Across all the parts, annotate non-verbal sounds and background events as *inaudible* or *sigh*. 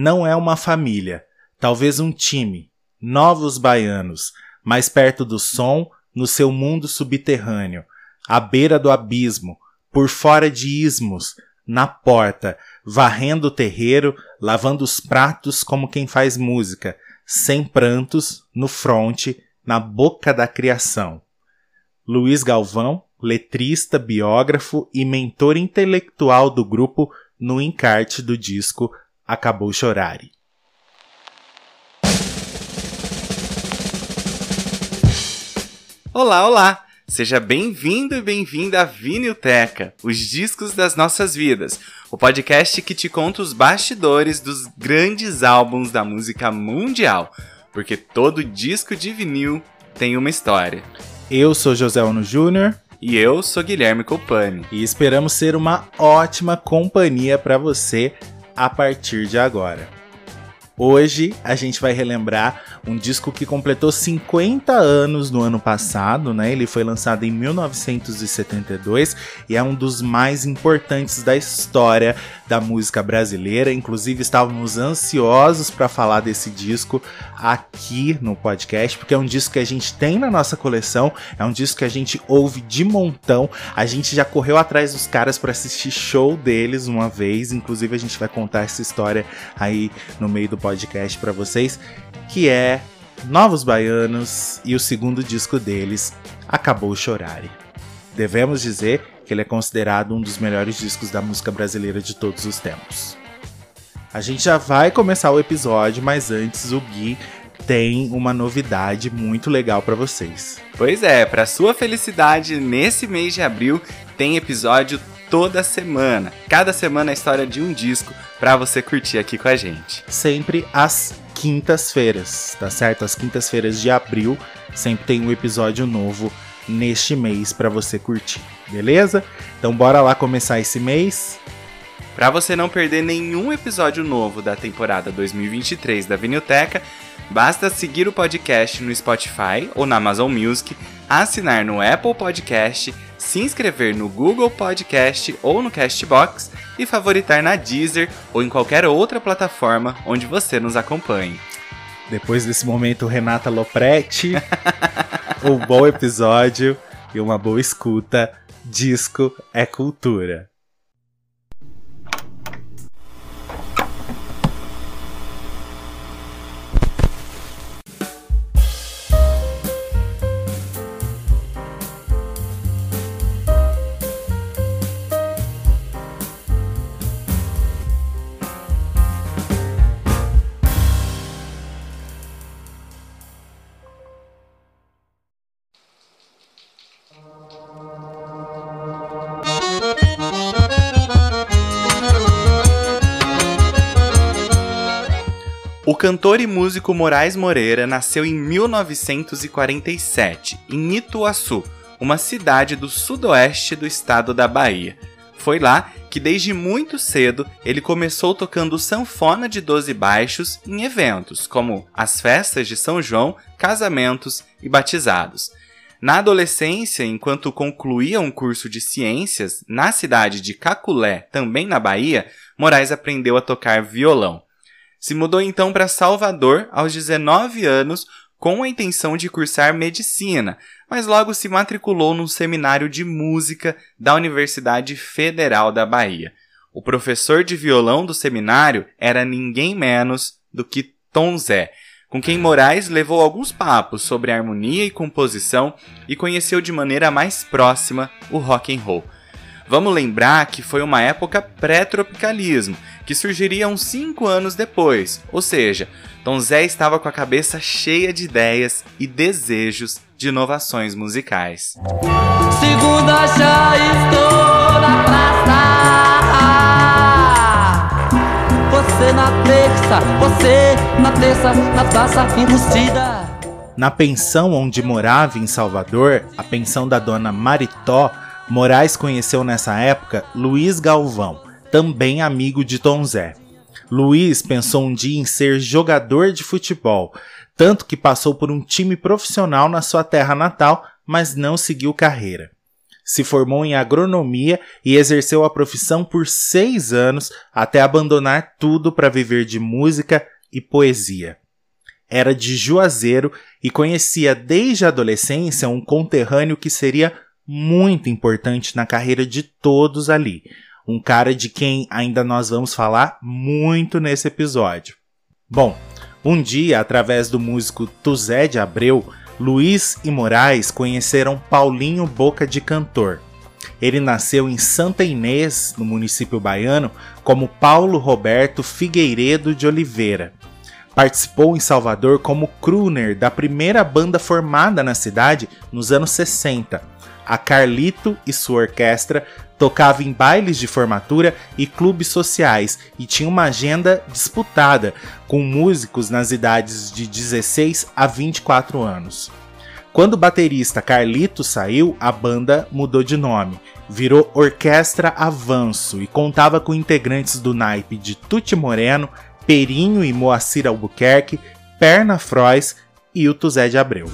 não é uma família, talvez um time, novos baianos, mais perto do som, no seu mundo subterrâneo, à beira do abismo, por fora de ismos, na porta, varrendo o terreiro, lavando os pratos como quem faz música, sem prantos, no fronte, na boca da criação. Luiz Galvão, letrista, biógrafo e mentor intelectual do grupo no encarte do disco Acabou Chorare. Olá, olá! Seja bem-vindo e bem-vinda à Vinilteca, os discos das nossas vidas, o podcast que te conta os bastidores dos grandes álbuns da música mundial, porque todo disco de vinil tem uma história. Eu sou José Ono Júnior. E eu sou Guilherme Copani. E esperamos ser uma ótima companhia para você a partir de agora. Hoje a gente vai relembrar um disco que completou 50 anos no ano passado, né? Ele foi lançado em 1972 e é um dos mais importantes da história da música brasileira. Inclusive estávamos ansiosos para falar desse disco aqui no podcast, porque é um disco que a gente tem na nossa coleção, é um disco que a gente ouve de montão. A gente já correu atrás dos caras para assistir show deles uma vez, inclusive a gente vai contar essa história aí no meio do podcast podcast para vocês, que é Novos Baianos e o segundo disco deles, Acabou Chorare. Devemos dizer que ele é considerado um dos melhores discos da música brasileira de todos os tempos. A gente já vai começar o episódio, mas antes o Gui tem uma novidade muito legal para vocês. Pois é, para sua felicidade, nesse mês de abril tem episódio toda semana. Cada semana a história de um disco para você curtir aqui com a gente. Sempre às quintas-feiras, tá certo? Às quintas-feiras de abril sempre tem um episódio novo neste mês para você curtir, beleza? Então bora lá começar esse mês. Para você não perder nenhum episódio novo da temporada 2023 da Vinilteca, basta seguir o podcast no Spotify ou na Amazon Music, assinar no Apple Podcast se inscrever no Google Podcast ou no Castbox e favoritar na Deezer ou em qualquer outra plataforma onde você nos acompanhe. Depois desse momento, Renata Lopretti, *laughs* um bom episódio e uma boa escuta. Disco é cultura. Cantor e músico Moraes Moreira nasceu em 1947, em Ituaçu, uma cidade do sudoeste do estado da Bahia. Foi lá que desde muito cedo ele começou tocando sanfona de 12 baixos em eventos como as festas de São João, casamentos e batizados. Na adolescência, enquanto concluía um curso de ciências na cidade de Caculé, também na Bahia, Moraes aprendeu a tocar violão. Se mudou então para Salvador aos 19 anos com a intenção de cursar medicina, mas logo se matriculou num seminário de música da Universidade Federal da Bahia. O professor de violão do seminário era ninguém menos do que Tom Zé, com quem Moraes levou alguns papos sobre harmonia e composição e conheceu de maneira mais próxima o rock and roll. Vamos lembrar que foi uma época pré-tropicalismo, que surgiria uns 5 anos depois, ou seja, Tom Zé estava com a cabeça cheia de ideias e desejos de inovações musicais. Segunda já estou na praça. Você na terça, você na terça, na praça enrustida. Na pensão onde morava em Salvador, a pensão da dona Maritó, Moraes conheceu nessa época Luiz Galvão, também amigo de Tom Zé. Luiz pensou um dia em ser jogador de futebol, tanto que passou por um time profissional na sua terra natal, mas não seguiu carreira. se formou em agronomia e exerceu a profissão por seis anos até abandonar tudo para viver de música e poesia. Era de Juazeiro e conhecia desde a adolescência um conterrâneo que seria muito importante na carreira de todos ali. Um cara de quem ainda nós vamos falar muito nesse episódio. Bom, um dia, através do músico Tuzé de Abreu, Luiz e Moraes conheceram Paulinho Boca de Cantor. Ele nasceu em Santa Inês, no município baiano, como Paulo Roberto Figueiredo de Oliveira. Participou em Salvador como crooner da primeira banda formada na cidade nos anos 60 a Carlito e sua orquestra tocava em bailes de formatura e clubes sociais e tinha uma agenda disputada com músicos nas idades de 16 a 24 anos. Quando o baterista Carlito saiu, a banda mudou de nome, virou Orquestra Avanço e contava com integrantes do naipe de Tuti Moreno, Perinho e Moacir Albuquerque, Perna Frois e o Tuzé de Abreu.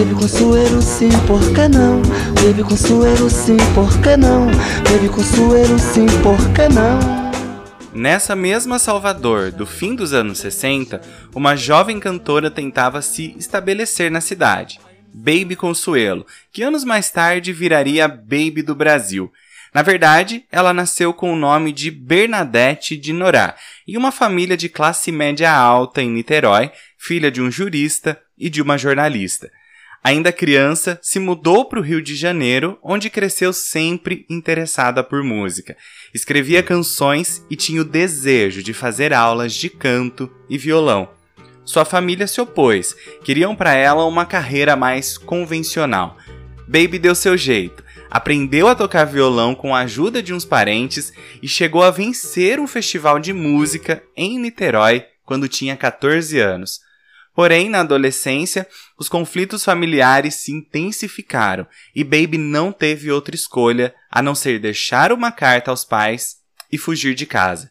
Baby Consuelo sim, por que não? Baby Consuelo sim, por que não? Baby Consuelo sim, por que não? Nessa mesma Salvador, do fim dos anos 60, uma jovem cantora tentava se estabelecer na cidade, Baby Consuelo, que anos mais tarde viraria Baby do Brasil. Na verdade, ela nasceu com o nome de Bernadette de Norá, em uma família de classe média alta em Niterói, filha de um jurista e de uma jornalista. Ainda criança, se mudou para o Rio de Janeiro, onde cresceu sempre interessada por música. Escrevia canções e tinha o desejo de fazer aulas de canto e violão. Sua família se opôs, queriam para ela uma carreira mais convencional. Baby deu seu jeito, aprendeu a tocar violão com a ajuda de uns parentes e chegou a vencer um festival de música em Niterói quando tinha 14 anos. Porém, na adolescência, os conflitos familiares se intensificaram e Baby não teve outra escolha a não ser deixar uma carta aos pais e fugir de casa.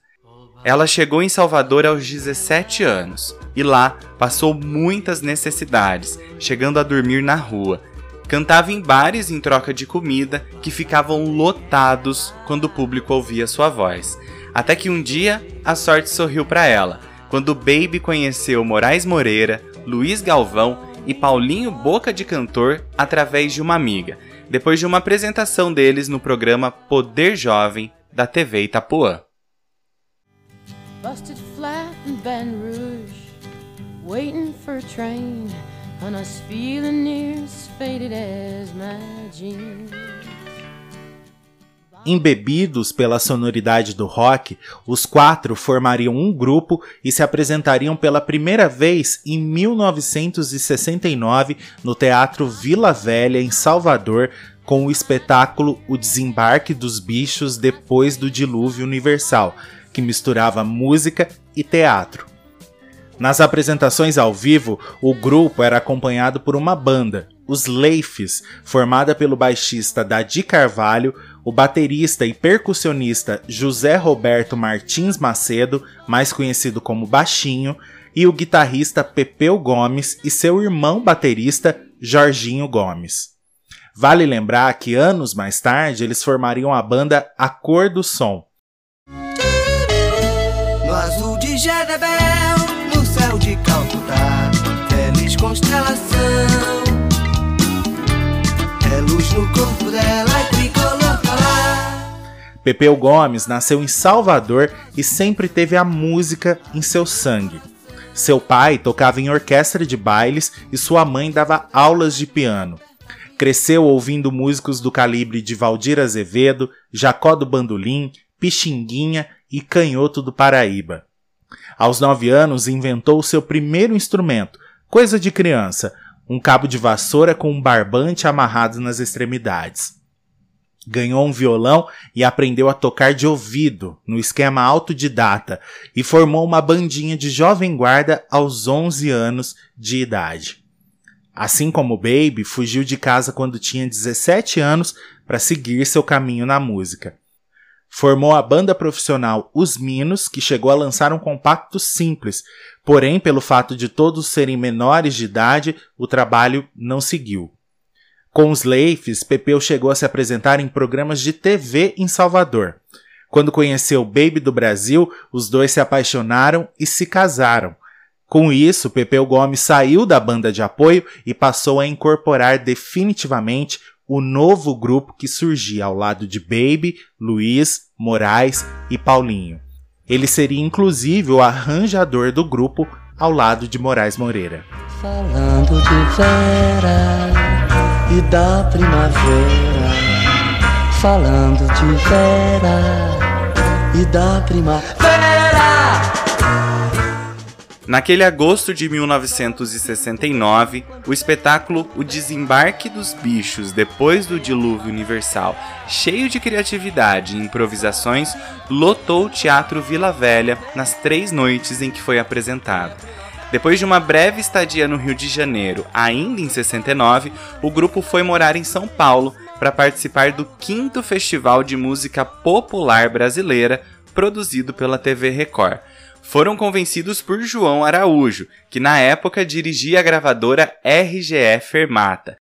Ela chegou em Salvador aos 17 anos e lá passou muitas necessidades, chegando a dormir na rua. Cantava em bares em troca de comida que ficavam lotados quando o público ouvia sua voz. Até que um dia a sorte sorriu para ela quando Baby conheceu Moraes Moreira, Luiz Galvão e Paulinho Boca de Cantor através de uma amiga, depois de uma apresentação deles no programa Poder Jovem da TV Itapuã. Busted flat in Baton Rouge, waiting for a train, and I was feeling near as faded as my jeans. Embebidos pela sonoridade do rock, os quatro formariam um grupo e se apresentariam pela primeira vez em 1969 no Teatro Vila Velha, em Salvador, com o espetáculo O Desembarque dos Bichos Depois do Dilúvio Universal, que misturava música e teatro. Nas apresentações ao vivo, o grupo era acompanhado por uma banda, os Leifes, formada pelo baixista Dadi Carvalho, o baterista e percussionista José Roberto Martins Macedo, mais conhecido como Baixinho, e o guitarrista Pepeu Gomes e seu irmão baterista Jorginho Gomes. Vale lembrar que anos mais tarde eles formariam a banda A Cor do Som. No azul de Jezebel, no céu de Calcutá, feliz constelação, é luz no corpo dela Pepeu Gomes nasceu em Salvador e sempre teve a música em seu sangue. Seu pai tocava em orquestra de bailes e sua mãe dava aulas de piano. Cresceu ouvindo músicos do calibre de Valdir Azevedo, Jacó do Bandolim, Pixinguinha e Canhoto do Paraíba. Aos nove anos, inventou seu primeiro instrumento, coisa de criança, um cabo de vassoura com um barbante amarrado nas extremidades ganhou um violão e aprendeu a tocar de ouvido, no esquema autodidata, e formou uma bandinha de jovem guarda aos 11 anos de idade. Assim como Baby, fugiu de casa quando tinha 17 anos para seguir seu caminho na música. Formou a banda profissional Os Minos, que chegou a lançar um compacto simples, porém, pelo fato de todos serem menores de idade, o trabalho não seguiu. Com os Leifes, Pepeu chegou a se apresentar em programas de TV em Salvador. Quando conheceu Baby do Brasil, os dois se apaixonaram e se casaram. Com isso, Pepeu Gomes saiu da banda de apoio e passou a incorporar definitivamente o novo grupo que surgia ao lado de Baby, Luiz, Moraes e Paulinho. Ele seria inclusive o arranjador do grupo ao lado de Moraes Moreira. Falando de Vera e da primavera. Falando de Vera e da primavera. Naquele agosto de 1969, o espetáculo O Desembarque dos Bichos depois do Dilúvio Universal, cheio de criatividade e improvisações, lotou o Teatro Vila Velha nas três noites em que foi apresentado. Depois de uma breve estadia no Rio de Janeiro, ainda em 69, o grupo foi morar em São Paulo para participar do quinto Festival de Música Popular Brasileira, produzido pela TV Record foram convencidos por João Araújo, que na época dirigia a gravadora RGE Fermata.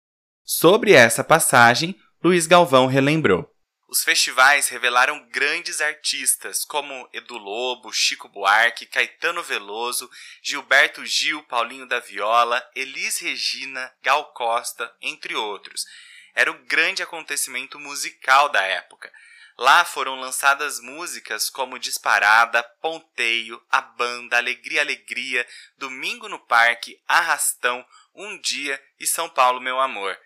Sobre essa passagem, Luiz Galvão relembrou. Os festivais revelaram grandes artistas como Edu Lobo, Chico Buarque, Caetano Veloso, Gilberto Gil, Paulinho da Viola, Elis Regina, Gal Costa, entre outros. Era o grande acontecimento musical da época. Lá foram lançadas músicas como Disparada, Ponteio, A Banda, Alegria Alegria, Domingo no Parque, Arrastão, Um Dia e São Paulo Meu Amor.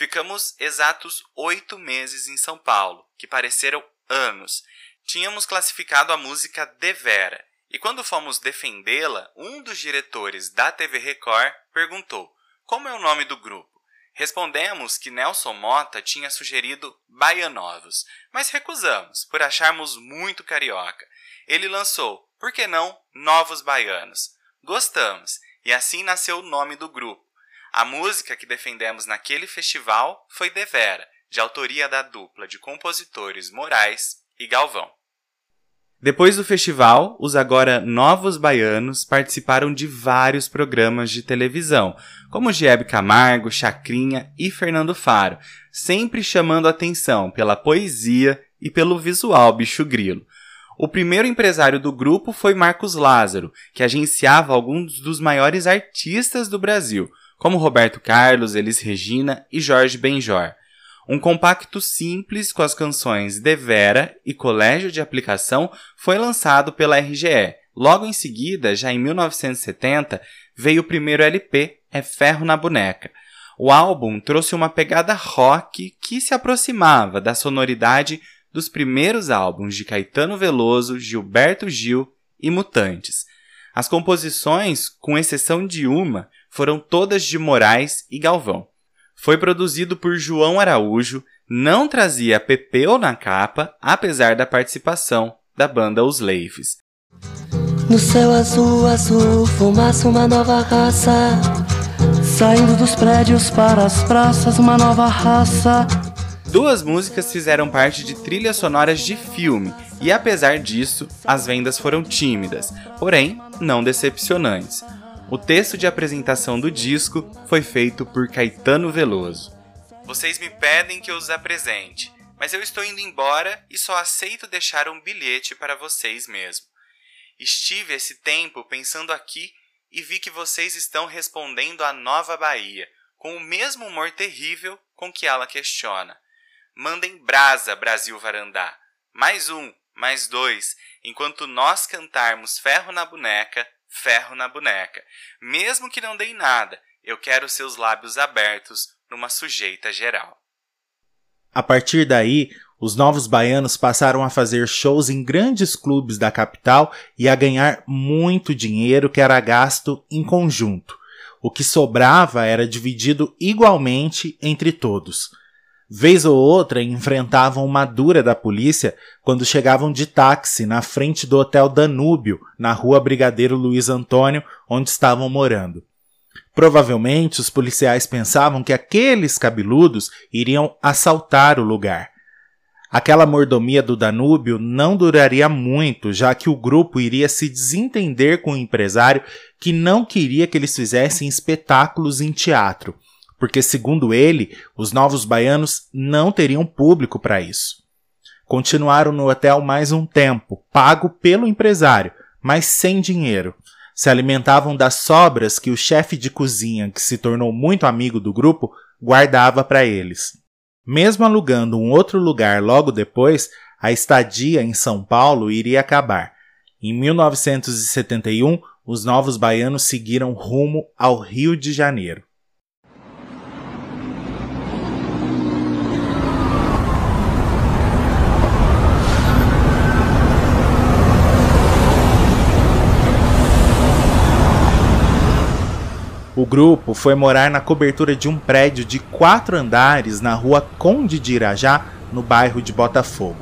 Ficamos exatos oito meses em São Paulo, que pareceram anos. Tínhamos classificado a música Devera, e quando fomos defendê-la, um dos diretores da TV Record perguntou: Como é o nome do grupo? Respondemos que Nelson Mota tinha sugerido Baianovos, mas recusamos, por acharmos muito carioca. Ele lançou, por que não, Novos Baianos. Gostamos, e assim nasceu o nome do grupo. A música que defendemos naquele festival foi Devera, de autoria da dupla de compositores Moraes e Galvão. Depois do festival, os agora novos baianos participaram de vários programas de televisão, como Giebe Camargo, Chacrinha e Fernando Faro, sempre chamando atenção pela poesia e pelo visual bicho grilo. O primeiro empresário do grupo foi Marcos Lázaro, que agenciava alguns dos maiores artistas do Brasil, como Roberto Carlos, Elis Regina e Jorge Benjor. Um compacto simples com as canções Devera e Colégio de Aplicação foi lançado pela RGE. Logo em seguida, já em 1970, veio o primeiro LP, É Ferro na Boneca. O álbum trouxe uma pegada rock que se aproximava da sonoridade dos primeiros álbuns de Caetano Veloso, Gilberto Gil e Mutantes. As composições, com exceção de uma, foram todas de Moraes e Galvão. Foi produzido por João Araújo, não trazia Pepeu na capa, apesar da participação da banda Os Leifes. No céu azul, azul, fumaça uma nova raça. Saindo dos prédios para as praças, uma nova raça. Duas músicas fizeram parte de trilhas sonoras de filme, e apesar disso, as vendas foram tímidas, porém não decepcionantes. O texto de apresentação do disco foi feito por Caetano Veloso. Vocês me pedem que eu os apresente, mas eu estou indo embora e só aceito deixar um bilhete para vocês mesmo. Estive esse tempo pensando aqui e vi que vocês estão respondendo à nova Bahia, com o mesmo humor terrível com que ela questiona. Mandem brasa, Brasil Varandá. Mais um, mais dois, enquanto nós cantarmos ferro na boneca, ferro na boneca. Mesmo que não dei nada, eu quero seus lábios abertos numa sujeita geral. A partir daí, os novos baianos passaram a fazer shows em grandes clubes da capital e a ganhar muito dinheiro que era gasto em conjunto. O que sobrava era dividido igualmente entre todos. Vez ou outra enfrentavam uma dura da polícia quando chegavam de táxi na frente do Hotel Danúbio, na rua Brigadeiro Luiz Antônio, onde estavam morando. Provavelmente os policiais pensavam que aqueles cabeludos iriam assaltar o lugar. Aquela mordomia do Danúbio não duraria muito, já que o grupo iria se desentender com o empresário que não queria que eles fizessem espetáculos em teatro porque, segundo ele, os novos baianos não teriam público para isso. Continuaram no hotel mais um tempo, pago pelo empresário, mas sem dinheiro. Se alimentavam das sobras que o chefe de cozinha, que se tornou muito amigo do grupo, guardava para eles. Mesmo alugando um outro lugar logo depois, a estadia em São Paulo iria acabar. Em 1971, os novos baianos seguiram rumo ao Rio de Janeiro. O grupo foi morar na cobertura de um prédio de quatro andares na rua Conde de Irajá, no bairro de Botafogo.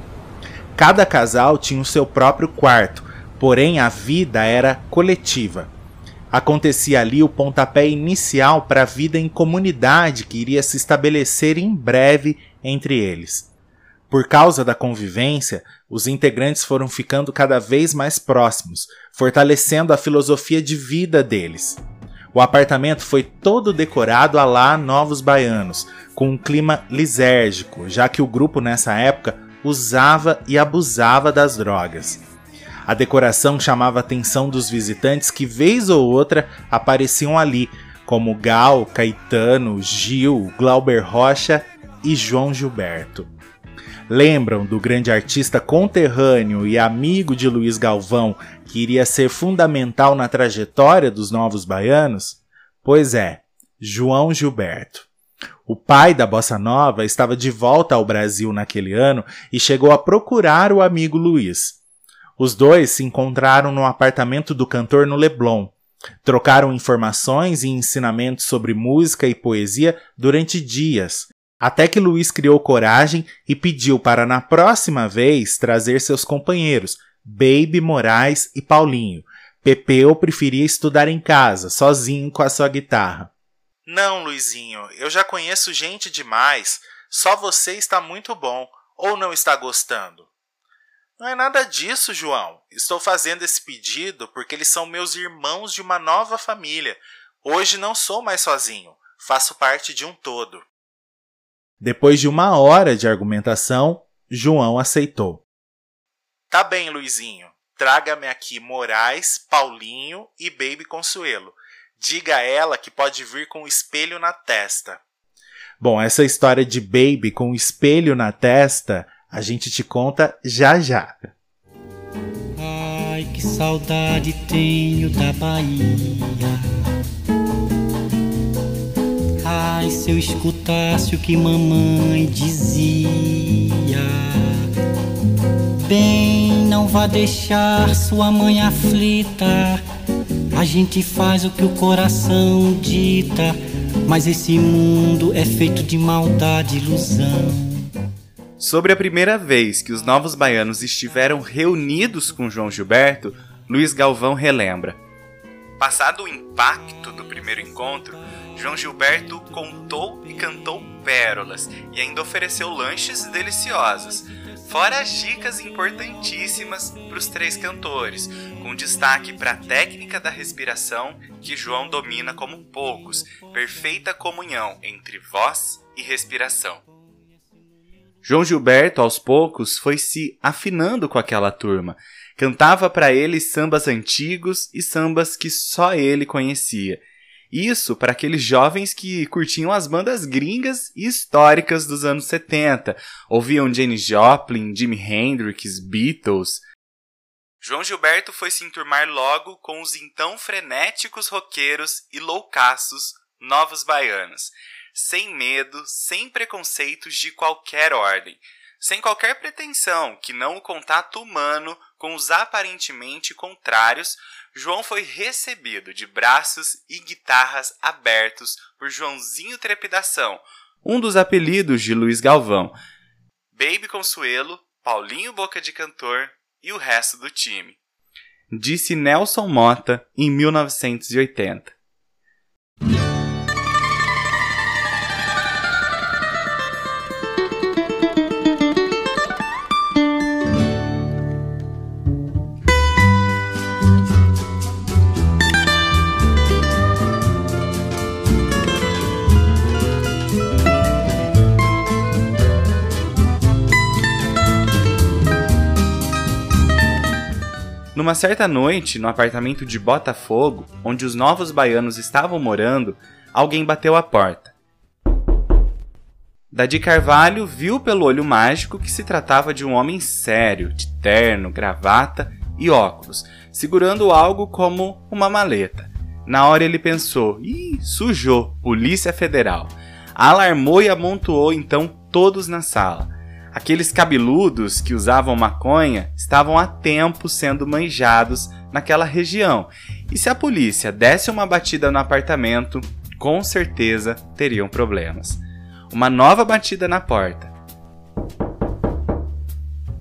Cada casal tinha o seu próprio quarto, porém a vida era coletiva. Acontecia ali o pontapé inicial para a vida em comunidade que iria se estabelecer em breve entre eles. Por causa da convivência, os integrantes foram ficando cada vez mais próximos, fortalecendo a filosofia de vida deles. O apartamento foi todo decorado a lá Novos Baianos, com um clima lisérgico, já que o grupo nessa época usava e abusava das drogas. A decoração chamava a atenção dos visitantes que, vez ou outra, apareciam ali, como Gal, Caetano, Gil, Glauber Rocha e João Gilberto. Lembram do grande artista conterrâneo e amigo de Luiz Galvão, que iria ser fundamental na trajetória dos novos baianos? Pois é, João Gilberto. O pai da bossa nova estava de volta ao Brasil naquele ano e chegou a procurar o amigo Luiz. Os dois se encontraram no apartamento do cantor no Leblon. Trocaram informações e ensinamentos sobre música e poesia durante dias, até que Luiz criou coragem e pediu para na próxima vez trazer seus companheiros, Baby Moraes e Paulinho. Pepeu preferia estudar em casa, sozinho com a sua guitarra. Não, Luizinho, eu já conheço gente demais. Só você está muito bom. Ou não está gostando? Não é nada disso, João. Estou fazendo esse pedido porque eles são meus irmãos de uma nova família. Hoje não sou mais sozinho. Faço parte de um todo. Depois de uma hora de argumentação, João aceitou. Tá bem, Luizinho. Traga-me aqui Moraes, Paulinho e Baby Consuelo. Diga a ela que pode vir com o espelho na testa. Bom, essa história de Baby com o espelho na testa, a gente te conta já já. Ai, que saudade tenho da Bahia. Ai, se eu escutasse o que mamãe dizia. Bem, não vá deixar sua mãe aflita. A gente faz o que o coração dita. Mas esse mundo é feito de maldade e ilusão. Sobre a primeira vez que os novos baianos estiveram reunidos com João Gilberto, Luiz Galvão relembra. Passado o impacto do primeiro encontro, João Gilberto contou e cantou pérolas e ainda ofereceu lanches deliciosos, fora as dicas importantíssimas para os três cantores, com destaque para a técnica da respiração que João domina como poucos, perfeita comunhão entre voz e respiração. João Gilberto, aos poucos, foi se afinando com aquela turma. Cantava para eles sambas antigos e sambas que só ele conhecia isso para aqueles jovens que curtiam as bandas gringas e históricas dos anos 70, ouviam Janis Joplin, Jimi Hendrix, Beatles. João Gilberto foi se enturmar logo com os então frenéticos roqueiros e loucaços novos baianos, sem medo, sem preconceitos de qualquer ordem, sem qualquer pretensão que não o contato humano com os aparentemente contrários João foi recebido de braços e guitarras abertos por Joãozinho Trepidação, um dos apelidos de Luiz Galvão, Baby Consuelo, Paulinho Boca de Cantor e o resto do time. Disse Nelson Mota em 1980. Numa certa noite, no apartamento de Botafogo, onde os novos baianos estavam morando, alguém bateu à porta. Dadi Carvalho viu pelo olho mágico que se tratava de um homem sério, de terno, gravata e óculos, segurando algo como uma maleta. Na hora ele pensou: ih, sujou, Polícia Federal. Alarmou e amontoou então todos na sala. Aqueles cabeludos que usavam maconha estavam há tempo sendo manjados naquela região, e se a polícia desse uma batida no apartamento, com certeza teriam problemas. Uma nova batida na porta.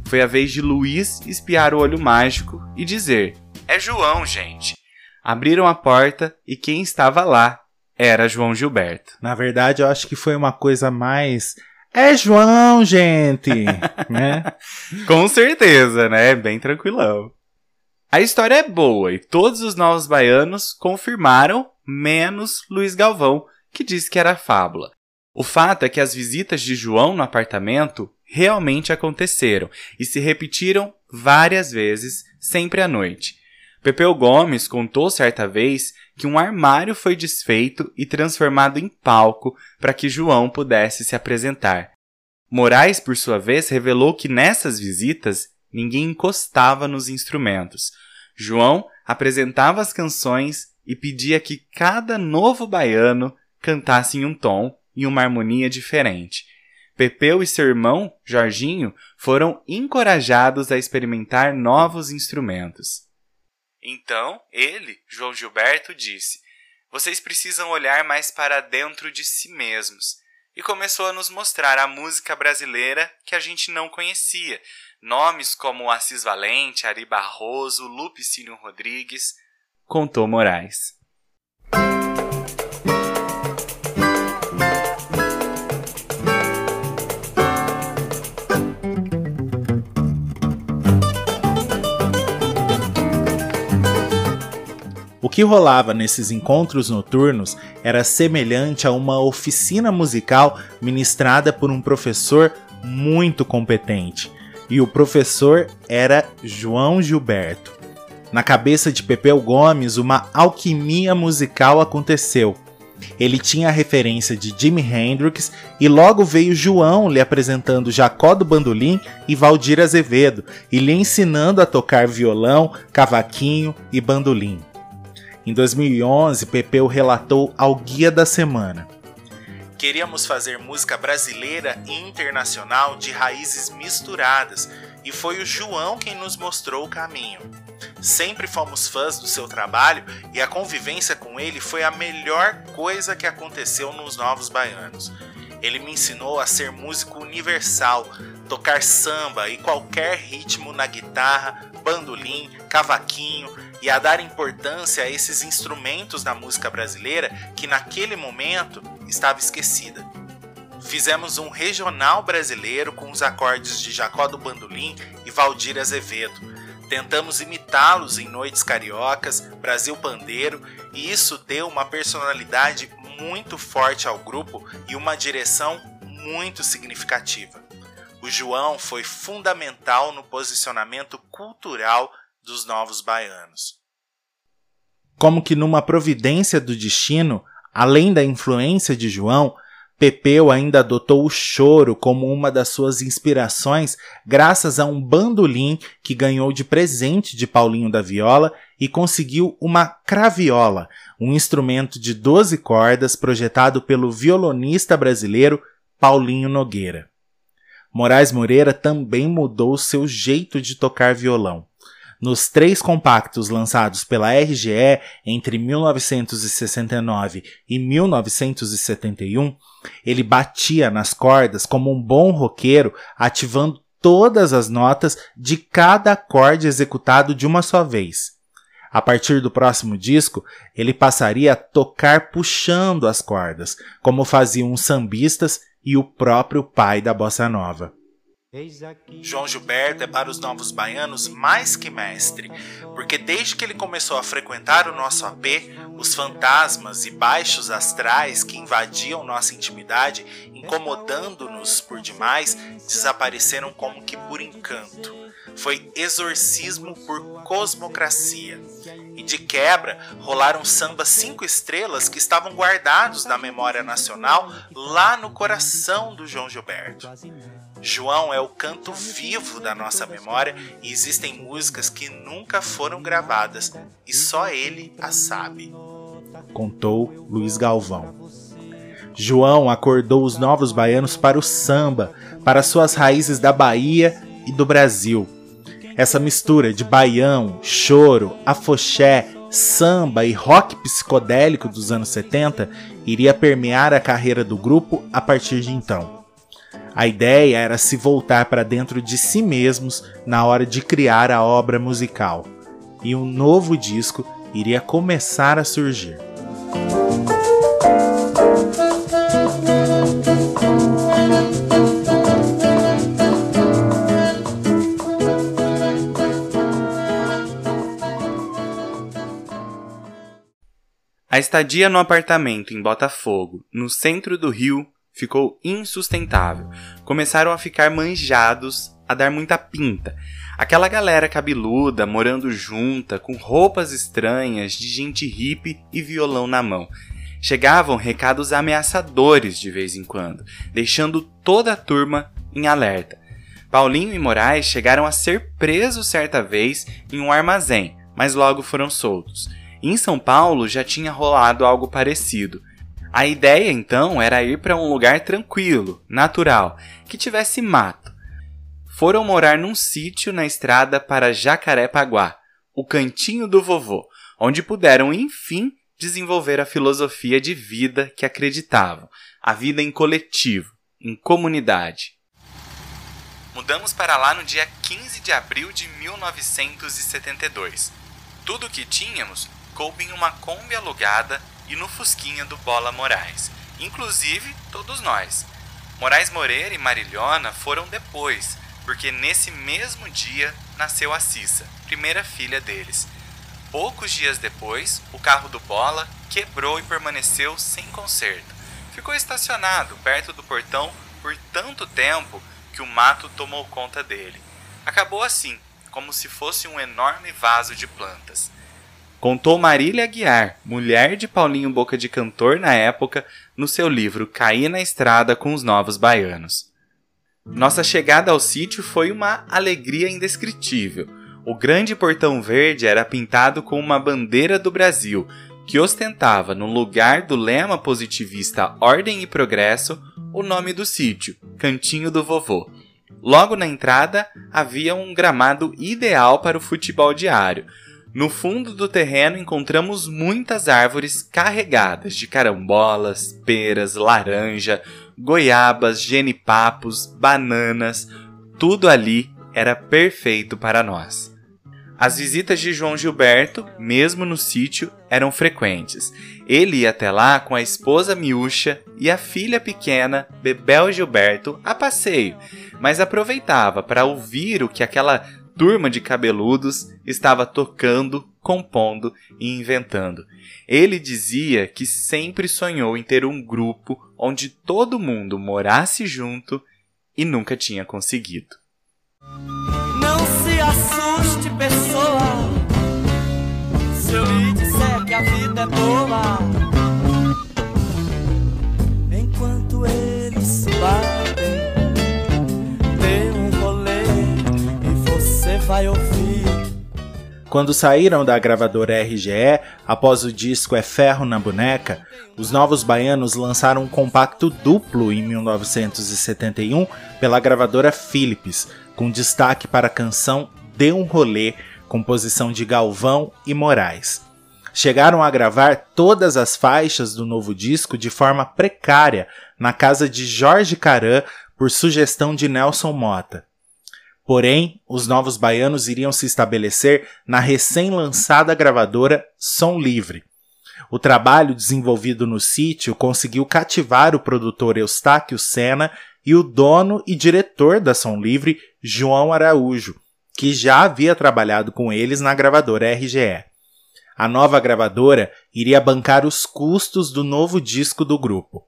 Foi a vez de Luiz espiar o olho mágico e dizer: É João, gente. Abriram a porta e quem estava lá era João Gilberto. Na verdade, eu acho que foi uma coisa mais. É João, gente! *laughs* né? Com certeza, né? Bem tranquilão. A história é boa e todos os novos baianos confirmaram, menos Luiz Galvão, que disse que era fábula. O fato é que as visitas de João no apartamento realmente aconteceram e se repetiram várias vezes, sempre à noite. Pepeu Gomes contou certa vez que um armário foi desfeito e transformado em palco para que João pudesse se apresentar. Moraes, por sua vez, revelou que nessas visitas ninguém encostava nos instrumentos. João apresentava as canções e pedia que cada novo baiano cantasse em um tom e uma harmonia diferente. Pepeu e seu irmão, Jorginho, foram encorajados a experimentar novos instrumentos. Então, ele, João Gilberto, disse: Vocês precisam olhar mais para dentro de si mesmos. E começou a nos mostrar a música brasileira que a gente não conhecia. Nomes como Assis Valente, Ari Barroso, Lupicínio Rodrigues, contou Moraes. O que rolava nesses encontros noturnos era semelhante a uma oficina musical ministrada por um professor muito competente. E o professor era João Gilberto. Na cabeça de Pepeu Gomes, uma alquimia musical aconteceu. Ele tinha a referência de Jimi Hendrix e logo veio João lhe apresentando Jacó do Bandolim e Valdir Azevedo e lhe ensinando a tocar violão, cavaquinho e bandolim. Em 2011, Pepeu relatou ao Guia da Semana. Queríamos fazer música brasileira e internacional de raízes misturadas e foi o João quem nos mostrou o caminho. Sempre fomos fãs do seu trabalho e a convivência com ele foi a melhor coisa que aconteceu nos Novos Baianos. Ele me ensinou a ser músico universal, tocar samba e qualquer ritmo na guitarra, bandolim, cavaquinho e a dar importância a esses instrumentos da música brasileira que naquele momento estava esquecida. Fizemos um regional brasileiro com os acordes de Jacó do Bandolim e Valdir Azevedo. Tentamos imitá-los em noites cariocas, Brasil Pandeiro, e isso deu uma personalidade muito forte ao grupo e uma direção muito significativa. O João foi fundamental no posicionamento cultural dos novos baianos. Como que numa providência do destino, além da influência de João, Pepeu ainda adotou o choro como uma das suas inspirações, graças a um bandolim que ganhou de presente de Paulinho da Viola e conseguiu uma craviola, um instrumento de 12 cordas projetado pelo violonista brasileiro Paulinho Nogueira. Moraes Moreira também mudou seu jeito de tocar violão. Nos três compactos lançados pela RGE entre 1969 e 1971, ele batia nas cordas como um bom roqueiro, ativando todas as notas de cada acorde executado de uma só vez. A partir do próximo disco, ele passaria a tocar puxando as cordas, como faziam os sambistas e o próprio pai da bossa nova. João Gilberto é para os novos baianos mais que mestre, porque desde que ele começou a frequentar o nosso AP, os fantasmas e baixos astrais que invadiam nossa intimidade, incomodando-nos por demais, desapareceram como que por encanto. foi Exorcismo por Cosmocracia. E de quebra, rolaram sambas cinco estrelas que estavam guardados na memória nacional lá no coração do João Gilberto. João é o canto vivo da nossa memória e existem músicas que nunca foram gravadas e só ele as sabe. Contou Luiz Galvão. João acordou os novos baianos para o samba, para suas raízes da Bahia e do Brasil. Essa mistura de baião, choro, afoxé, samba e rock psicodélico dos anos 70 iria permear a carreira do grupo a partir de então. A ideia era se voltar para dentro de si mesmos na hora de criar a obra musical, e um novo disco iria começar a surgir. A estadia no apartamento em Botafogo, no centro do Rio, ficou insustentável. Começaram a ficar manjados, a dar muita pinta. Aquela galera cabeluda morando junta, com roupas estranhas, de gente hippie e violão na mão. Chegavam recados ameaçadores de vez em quando, deixando toda a turma em alerta. Paulinho e Moraes chegaram a ser presos certa vez em um armazém, mas logo foram soltos. Em São Paulo já tinha rolado algo parecido. A ideia então era ir para um lugar tranquilo, natural, que tivesse mato. Foram morar num sítio na estrada para Jacarepaguá, o cantinho do vovô, onde puderam enfim desenvolver a filosofia de vida que acreditavam, a vida em coletivo, em comunidade. Mudamos para lá no dia 15 de abril de 1972. Tudo o que tínhamos coube em uma Kombi alugada e no Fusquinha do Bola Moraes, inclusive todos nós. Moraes Moreira e Marilhona foram depois, porque nesse mesmo dia nasceu a Cissa, primeira filha deles. Poucos dias depois, o carro do Bola quebrou e permaneceu sem conserto. Ficou estacionado perto do portão por tanto tempo que o mato tomou conta dele. Acabou assim, como se fosse um enorme vaso de plantas. Contou Marília Aguiar, mulher de Paulinho Boca de Cantor na época, no seu livro Cair na Estrada com os Novos Baianos. Nossa chegada ao sítio foi uma alegria indescritível. O grande portão verde era pintado com uma bandeira do Brasil, que ostentava, no lugar do lema positivista Ordem e Progresso, o nome do sítio, Cantinho do Vovô. Logo na entrada havia um gramado ideal para o futebol diário no fundo do terreno encontramos muitas árvores carregadas de carambolas, peras, laranja, goiabas, genipapos, bananas. Tudo ali era perfeito para nós. As visitas de João Gilberto, mesmo no sítio, eram frequentes. Ele ia até lá com a esposa Miúcha e a filha pequena, Bebel Gilberto, a passeio, mas aproveitava para ouvir o que aquela turma de cabeludos estava tocando, compondo e inventando. Ele dizia que sempre sonhou em ter um grupo onde todo mundo morasse junto e nunca tinha conseguido. Não se assuste, pessoa, se eu lhe disser que a vida é boa. Vai ouvir. Quando saíram da gravadora RGE, após o disco É Ferro na Boneca, os Novos Baianos lançaram um compacto duplo em 1971 pela gravadora Philips, com destaque para a canção Dê um Rolê, composição de Galvão e Moraes. Chegaram a gravar todas as faixas do novo disco de forma precária na casa de Jorge Caran por sugestão de Nelson Mota. Porém, os novos baianos iriam se estabelecer na recém-lançada gravadora Som Livre. O trabalho desenvolvido no sítio conseguiu cativar o produtor Eustáquio Sena e o dono e diretor da Som Livre, João Araújo, que já havia trabalhado com eles na gravadora RGE. A nova gravadora iria bancar os custos do novo disco do grupo.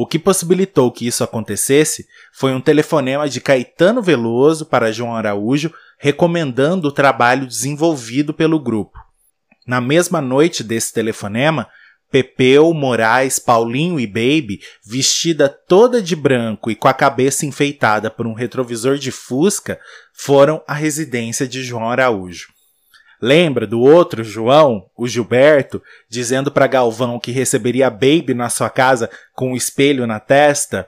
O que possibilitou que isso acontecesse foi um telefonema de Caetano Veloso para João Araújo recomendando o trabalho desenvolvido pelo grupo. Na mesma noite desse telefonema, Pepeu, Moraes, Paulinho e Baby, vestida toda de branco e com a cabeça enfeitada por um retrovisor de fusca, foram à residência de João Araújo. Lembra do outro João, o Gilberto, dizendo para Galvão que receberia Baby na sua casa com um espelho na testa?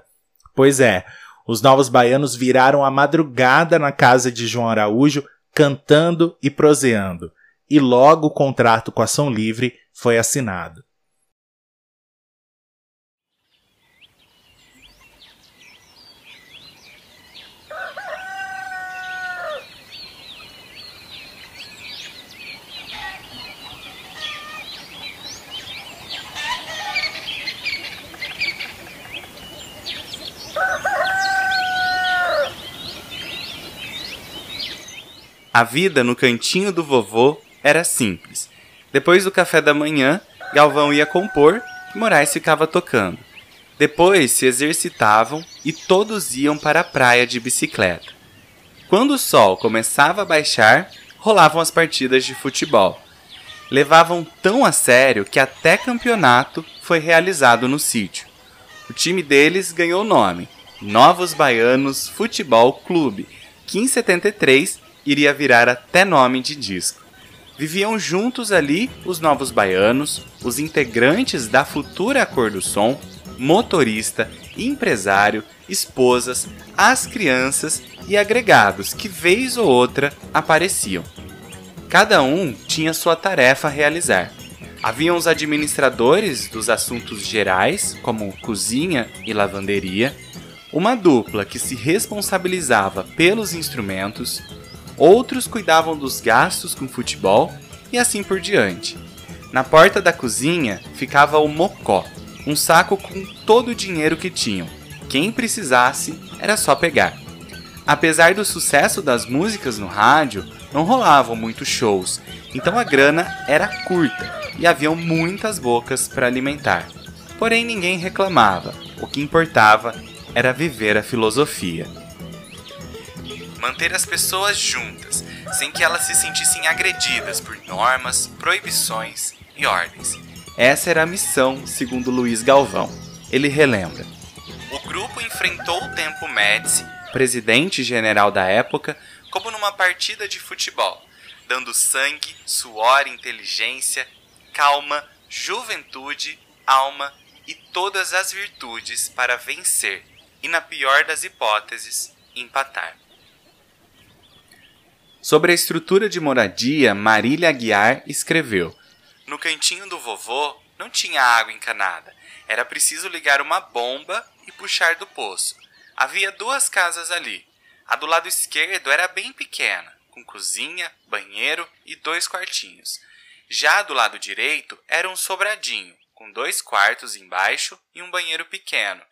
Pois é, os novos baianos viraram a madrugada na casa de João Araújo, cantando e proseando. E logo o contrato com a Som Livre foi assinado. A vida no cantinho do vovô era simples. Depois do café da manhã, Galvão ia compor e Moraes ficava tocando. Depois se exercitavam e todos iam para a praia de bicicleta. Quando o sol começava a baixar, rolavam as partidas de futebol. Levavam tão a sério que até campeonato foi realizado no sítio. O time deles ganhou o nome Novos Baianos Futebol Clube, que em 73 iria virar até nome de disco. Viviam juntos ali os novos baianos, os integrantes da futura Cor do Som, motorista, empresário, esposas, as crianças e agregados que vez ou outra apareciam. Cada um tinha sua tarefa a realizar. Haviam os administradores dos assuntos gerais, como cozinha e lavanderia, uma dupla que se responsabilizava pelos instrumentos, outros cuidavam dos gastos com futebol e assim por diante. Na porta da cozinha ficava o mocó, um saco com todo o dinheiro que tinham. Quem precisasse era só pegar. Apesar do sucesso das músicas no rádio, não rolavam muitos shows, então a grana era curta e haviam muitas bocas para alimentar. Porém, ninguém reclamava, o que importava era viver a filosofia manter as pessoas juntas, sem que elas se sentissem agredidas por normas, proibições e ordens. Essa era a missão, segundo Luiz Galvão. Ele relembra: O grupo enfrentou o tempo Médici, presidente general da época, como numa partida de futebol, dando sangue, suor, inteligência, calma, juventude, alma e todas as virtudes para vencer e, na pior das hipóteses, empatar. Sobre a estrutura de moradia, Marília Aguiar escreveu: No cantinho do vovô não tinha água encanada. Era preciso ligar uma bomba e puxar do poço. Havia duas casas ali. A do lado esquerdo era bem pequena, com cozinha, banheiro e dois quartinhos. Já do lado direito era um sobradinho, com dois quartos embaixo e um banheiro pequeno.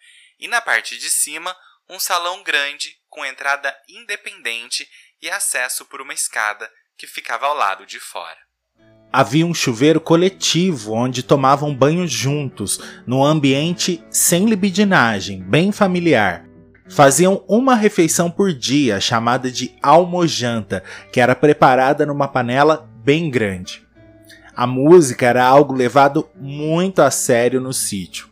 E na parte de cima, um salão grande com entrada independente e acesso por uma escada que ficava ao lado de fora. Havia um chuveiro coletivo onde tomavam banho juntos, num ambiente sem libidinagem, bem familiar. Faziam uma refeição por dia, chamada de almojanta, que era preparada numa panela bem grande. A música era algo levado muito a sério no sítio.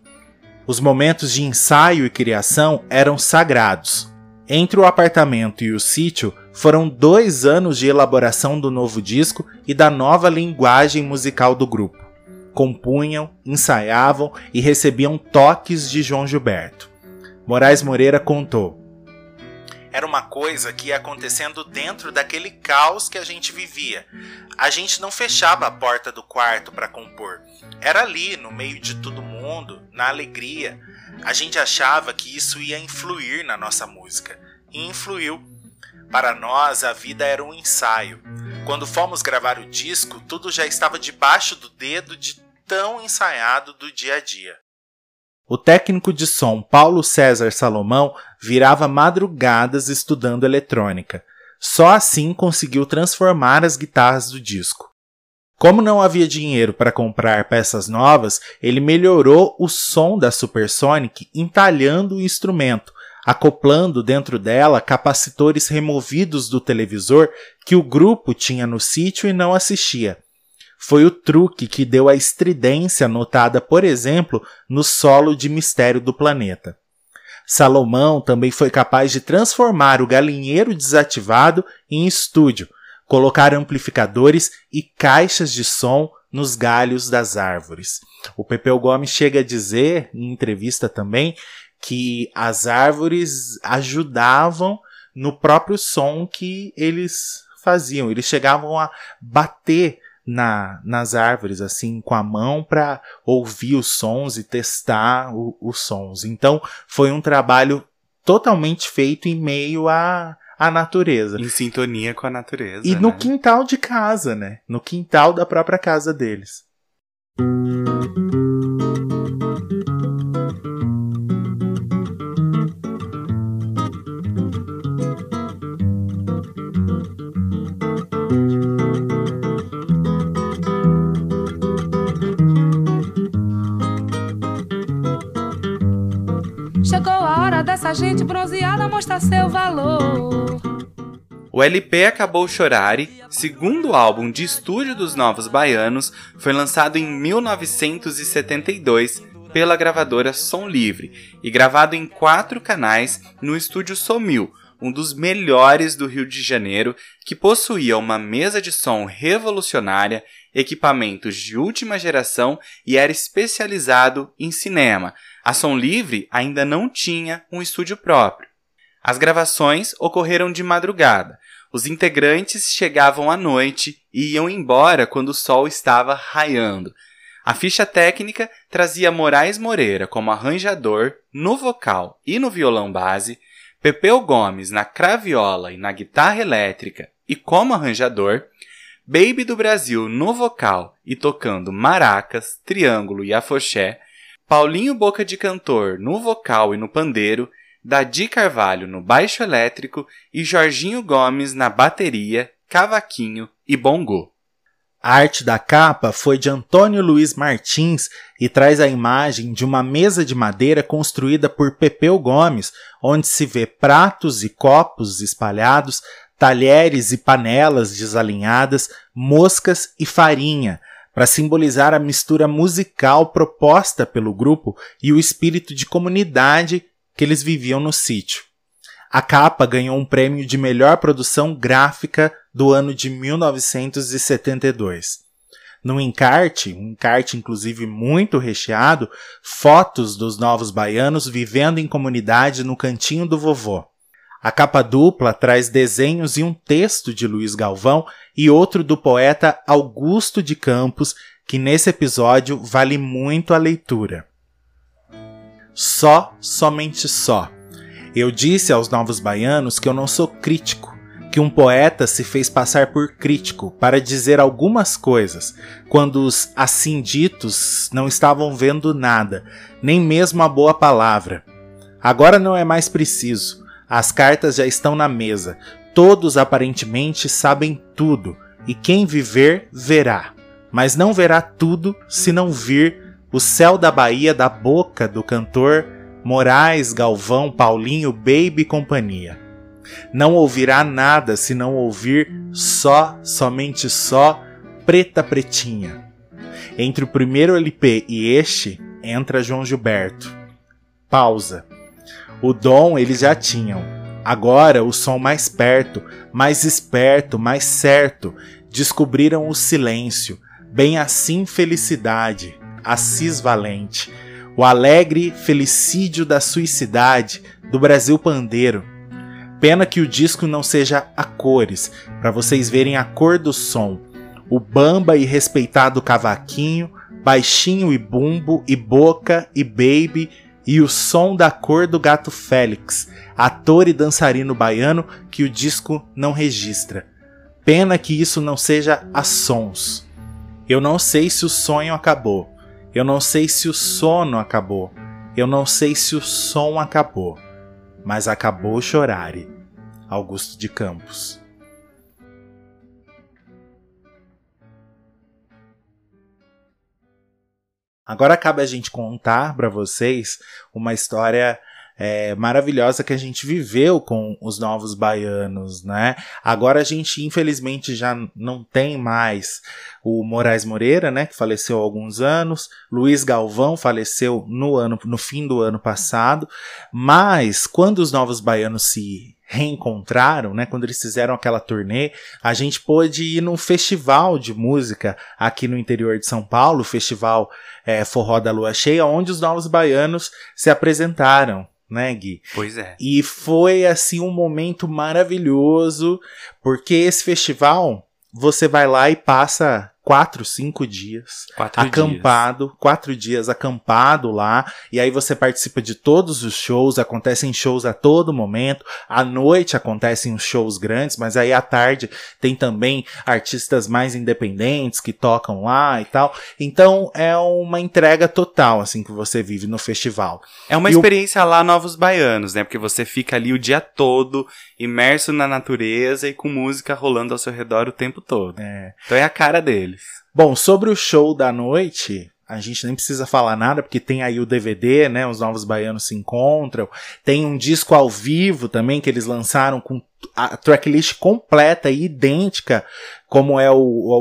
Os momentos de ensaio e criação eram sagrados. Entre o apartamento e o sítio foram dois anos de elaboração do novo disco e da nova linguagem musical do grupo. Compunham, ensaiavam e recebiam toques de João Gilberto. Moraes Moreira contou. Era uma coisa que ia acontecendo dentro daquele caos que a gente vivia. A gente não fechava a porta do quarto para compor. Era ali, no meio de todo mundo, na alegria. A gente achava que isso ia influir na nossa música. E influiu. Para nós, a vida era um ensaio. Quando fomos gravar o disco, tudo já estava debaixo do dedo de tão ensaiado do dia a dia. O técnico de som Paulo César Salomão virava madrugadas estudando eletrônica. Só assim conseguiu transformar as guitarras do disco. Como não havia dinheiro para comprar peças novas, ele melhorou o som da Supersonic entalhando o instrumento, acoplando dentro dela capacitores removidos do televisor que o grupo tinha no sítio e não assistia. Foi o truque que deu a estridência notada, por exemplo, no solo de Mistério do Planeta. Salomão também foi capaz de transformar o galinheiro desativado em estúdio, colocar amplificadores e caixas de som nos galhos das árvores. O Pepeu Gomes chega a dizer, em entrevista também, que as árvores ajudavam no próprio som que eles faziam. Eles chegavam a bater na, nas árvores, assim, com a mão para ouvir os sons e testar o, os sons. Então, foi um trabalho totalmente feito em meio a, a natureza. Em sintonia com a natureza. E né? no quintal de casa, né? No quintal da própria casa deles. Chegou a hora dessa gente bronzeada mostrar seu valor. O LP Acabou Chorare, segundo álbum de estúdio dos Novos Baianos, foi lançado em 1972 pela gravadora Som Livre e gravado em quatro canais no estúdio Somil, um dos melhores do Rio de Janeiro, que possuía uma mesa de som revolucionária, equipamentos de última geração e era especializado em cinema. A Som Livre ainda não tinha um estúdio próprio. As gravações ocorreram de madrugada. Os integrantes chegavam à noite e iam embora quando o sol estava raiando. A ficha técnica trazia Moraes Moreira como arranjador no vocal e no violão base, Pepeu Gomes na craviola e na guitarra elétrica e como arranjador, Baby do Brasil no vocal e tocando maracas, triângulo e afoxé, Paulinho Boca de Cantor no vocal e no pandeiro, Dadi Carvalho no baixo elétrico e Jorginho Gomes na bateria, cavaquinho e bongô. A arte da capa foi de Antônio Luiz Martins e traz a imagem de uma mesa de madeira construída por Pepeu Gomes, onde se vê pratos e copos espalhados, talheres e panelas desalinhadas, moscas e farinha, para simbolizar a mistura musical proposta pelo grupo e o espírito de comunidade que eles viviam no sítio. A capa ganhou um prêmio de melhor produção gráfica do ano de 1972. No encarte, um encarte inclusive muito recheado, fotos dos novos baianos vivendo em comunidade no cantinho do vovô. A capa dupla traz desenhos e um texto de Luiz Galvão e outro do poeta Augusto de Campos, que nesse episódio vale muito a leitura. Só, somente só. Eu disse aos novos baianos que eu não sou crítico, que um poeta se fez passar por crítico para dizer algumas coisas, quando os assim ditos não estavam vendo nada, nem mesmo a boa palavra. Agora não é mais preciso. As cartas já estão na mesa. Todos aparentemente sabem tudo, e quem viver, verá. Mas não verá tudo se não vir o céu da Bahia da boca do cantor Moraes, Galvão, Paulinho, Baby e companhia. Não ouvirá nada se não ouvir só, somente só, Preta Pretinha. Entre o primeiro LP e este, entra João Gilberto. Pausa. O dom eles já tinham. Agora o som mais perto, mais esperto, mais certo, descobriram o silêncio. Bem assim felicidade, Assis Valente. O alegre felicídio da suicidade do Brasil Pandeiro. Pena que o disco não seja a cores, para vocês verem a cor do som. O bamba e respeitado cavaquinho, baixinho e bumbo e boca e baby e o som da cor do gato Félix, ator e dançarino baiano que o disco não registra. Pena que isso não seja a sons. Eu não sei se o sonho acabou. Eu não sei se o sono acabou. Eu não sei se o som acabou. Mas acabou chorare. Augusto de Campos. Agora cabe a gente contar para vocês uma história é, maravilhosa que a gente viveu com os novos baianos, né? Agora a gente, infelizmente, já não tem mais o Moraes Moreira, né? Que faleceu há alguns anos. Luiz Galvão faleceu no ano, no fim do ano passado. Mas quando os novos baianos se reencontraram, né? Quando eles fizeram aquela turnê, a gente pôde ir num festival de música aqui no interior de São Paulo, o Festival é, Forró da Lua Cheia, onde os novos baianos se apresentaram né, Gui? Pois é. E foi assim um momento maravilhoso, porque esse festival você vai lá e passa quatro, cinco dias Quatro acampado, quatro dias acampado lá, e aí você participa de todos os shows, acontecem shows a todo momento, à noite acontecem os shows grandes, mas aí à tarde tem também artistas mais independentes que tocam lá e tal. Então é uma entrega total assim que você vive no festival. É uma E o- experiência lá Novos Baianos, né? Porque você fica ali o dia todo, imerso na natureza e com música rolando ao seu redor o tempo todo. É. Então é a cara deles. Bom, sobre o show da noite, a gente nem precisa falar nada, porque tem aí o DVD, né? Os Novos Baianos se encontram. Tem um disco ao vivo também que eles lançaram com a tracklist completa e idêntica, como é o,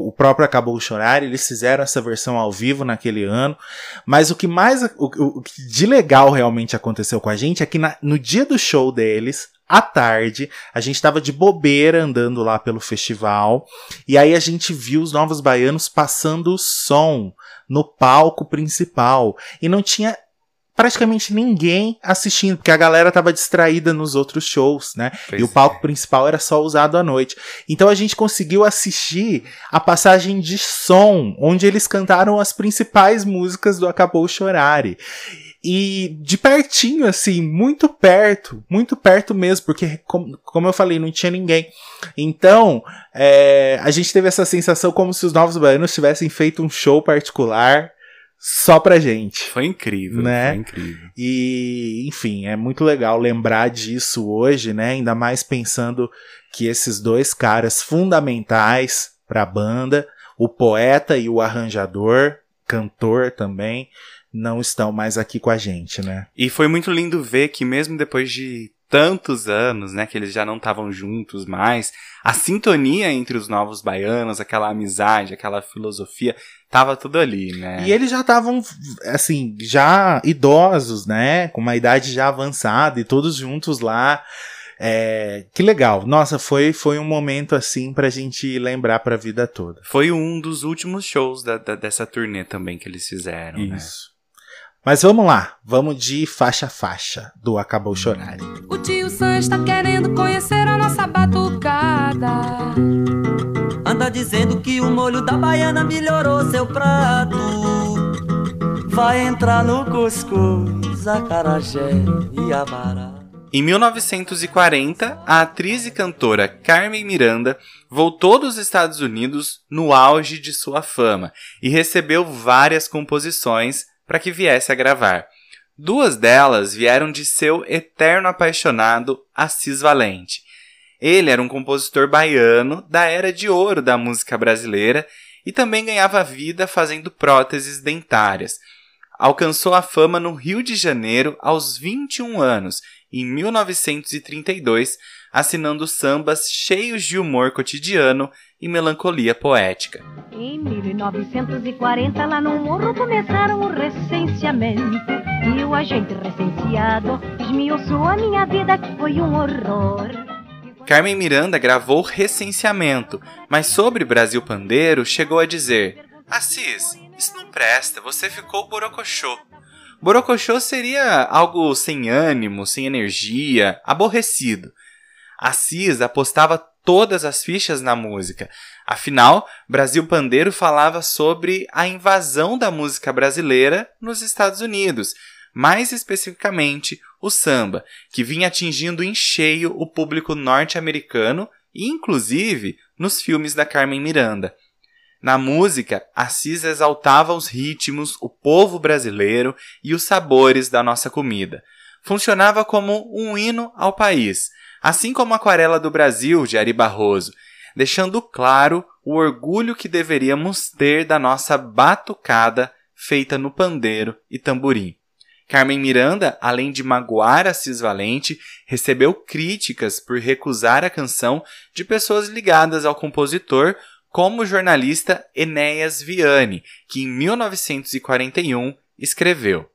o próprio Acabou Chorar. Eles fizeram essa versão ao vivo naquele ano. Mas o que mais. O, o- que de legal realmente aconteceu com a gente é que na- no dia do show deles. À tarde, a gente tava de bobeira andando lá pelo festival. E aí a gente viu os novos baianos passando o som no palco principal. E não tinha praticamente ninguém assistindo, porque a galera tava distraída nos outros shows, né? Pois e o palco principal era só usado à noite. Então a gente conseguiu assistir a passagem de som, onde eles cantaram as principais músicas do Acabou Chorare. E de pertinho, assim, muito perto, muito perto mesmo, porque, como, como eu falei, não tinha ninguém. Então, é, a gente teve essa sensação como se os Novos Baianos tivessem feito um show particular só pra gente. Foi incrível, Né? foi incrível. E, enfim, é muito legal lembrar disso hoje, né? Ainda mais pensando que esses dois caras fundamentais para a banda, o poeta e o arranjador, cantor também, não estão mais aqui com a gente, né? E foi muito lindo ver que mesmo depois de tantos anos, né, que eles já não estavam juntos mais, a sintonia entre os novos baianos, aquela amizade, aquela filosofia, tava tudo ali, né? E eles já estavam, assim, já idosos, né? Com uma idade já avançada e todos juntos lá. É, que legal. Nossa, foi, foi um momento assim pra gente lembrar pra vida toda. Foi um dos últimos shows da- da- dessa turnê também que eles fizeram, né? Mas vamos lá, vamos de faixa a faixa do Acabou Chorar. O tio Sam está querendo conhecer a nossa batucada. Anda dizendo que o molho da baiana melhorou seu prato. Vai entrar no cuscuz, acarajé e abará. Em 1940, a atriz e cantora Carmen Miranda voltou dos Estados Unidos no auge de sua fama e recebeu várias composições para que viesse a gravar. Duas delas vieram de seu eterno apaixonado Assis Valente. Ele era um compositor baiano da era de ouro da música brasileira e também ganhava vida fazendo próteses dentárias. Alcançou a fama no Rio de Janeiro aos 21 anos em 1932, assinando sambas cheios de humor cotidiano e melancolia poética. Em 1940, lá no morro começaram o recenseamento. E o agente recenseado esmiuçou a minha vida, que foi um horror. Carmen Miranda gravou Recenseamento, mas sobre Brasil Pandeiro chegou a dizer: Assis, isso não presta, você ficou borocochô. Borocochô seria algo sem ânimo, sem energia, aborrecido. Assis apostava todas as fichas na música. Afinal, Brasil Pandeiro falava sobre a invasão da música brasileira nos Estados Unidos, mais especificamente o samba, que vinha atingindo em cheio o público norte-americano e, inclusive, nos filmes da Carmen Miranda. Na música, Assis exaltava os ritmos, o povo brasileiro e os sabores da nossa comida. Funcionava como um hino ao país, assim como a Aquarela do Brasil de Ari Barroso, deixando claro o orgulho que deveríamos ter da nossa batucada feita no pandeiro e tamborim. Carmen Miranda, além de magoar Assis Valente, recebeu críticas por recusar a canção de pessoas ligadas ao compositor, como o jornalista Enéas Viane, que em 1941 escreveu: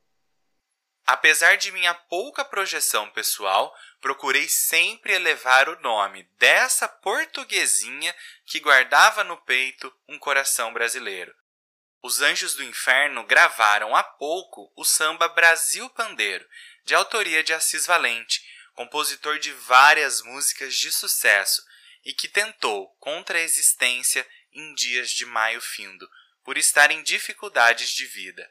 Apesar de minha pouca projeção pessoal, procurei sempre elevar o nome dessa portuguesinha que guardava no peito um coração brasileiro. Os Anjos do Inferno gravaram há pouco o samba Brasil Pandeiro, de autoria de Assis Valente, compositor de várias músicas de sucesso e que tentou contra a existência em dias de maio findo, por estar em dificuldades de vida.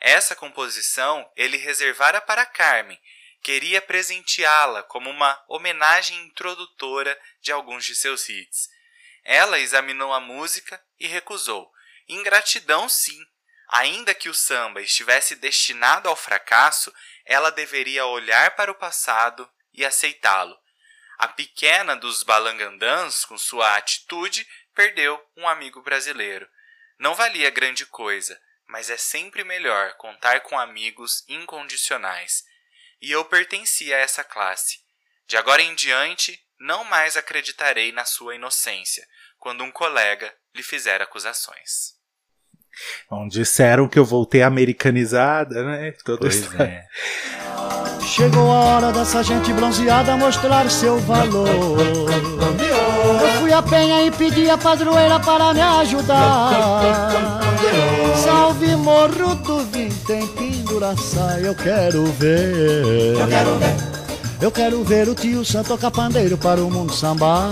Essa composição ele reservara para Carmen, queria presenteá-la como uma homenagem introdutora de alguns de seus hits. Ela examinou a música e recusou. Ingratidão, sim. Ainda que o samba estivesse destinado ao fracasso, ela deveria olhar para o passado e aceitá-lo. A pequena dos balangandãs, com sua atitude, perdeu um amigo brasileiro. Não valia grande coisa, mas é sempre melhor contar com amigos incondicionais e eu pertencia a essa classe. De agora em diante, não mais acreditarei na sua inocência, quando um colega lhe fizer acusações. Bom, disseram que eu voltei americanizada, né? Toda pois é. Chegou a hora dessa gente bronzeada mostrar seu valor. Eu fui a penha e pedi a padroeira para me ajudar. Salve morro do vintém, penduraça, eu quero ver. Eu quero ver. Eu quero ver o tio Santo tocar pandeiro para o mundo sambar.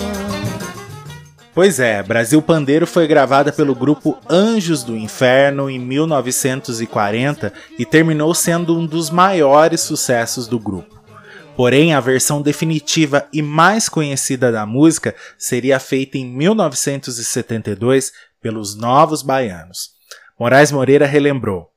Pois é, Brasil Pandeiro foi gravada pelo grupo Anjos do Inferno em 1940 e terminou sendo um dos maiores sucessos do grupo. Porém, a versão definitiva e mais conhecida da música seria feita em 1972 pelos Novos Baianos. Moraes Moreira relembrou: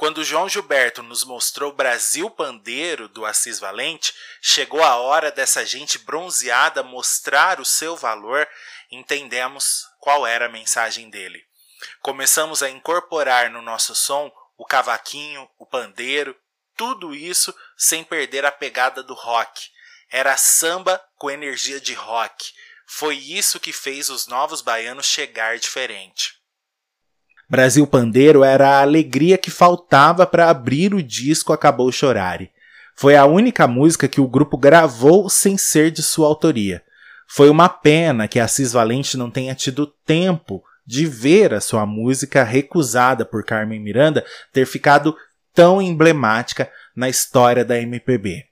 quando João Gilberto nos mostrou Brasil Pandeiro do Assis Valente, chegou a hora dessa gente bronzeada mostrar o seu valor, entendemos qual era a mensagem dele. Começamos a incorporar no nosso som o cavaquinho, o pandeiro, tudo isso sem perder a pegada do rock. Era samba com energia de rock. Foi isso que fez os novos baianos chegar diferente. Brasil Pandeiro era a alegria que faltava para abrir o disco Acabou Chorare. Foi a única música que o grupo gravou sem ser de sua autoria. Foi uma pena que Assis Valente não tenha tido tempo de ver a sua música recusada por Carmen Miranda ter ficado tão emblemática na história da MPB.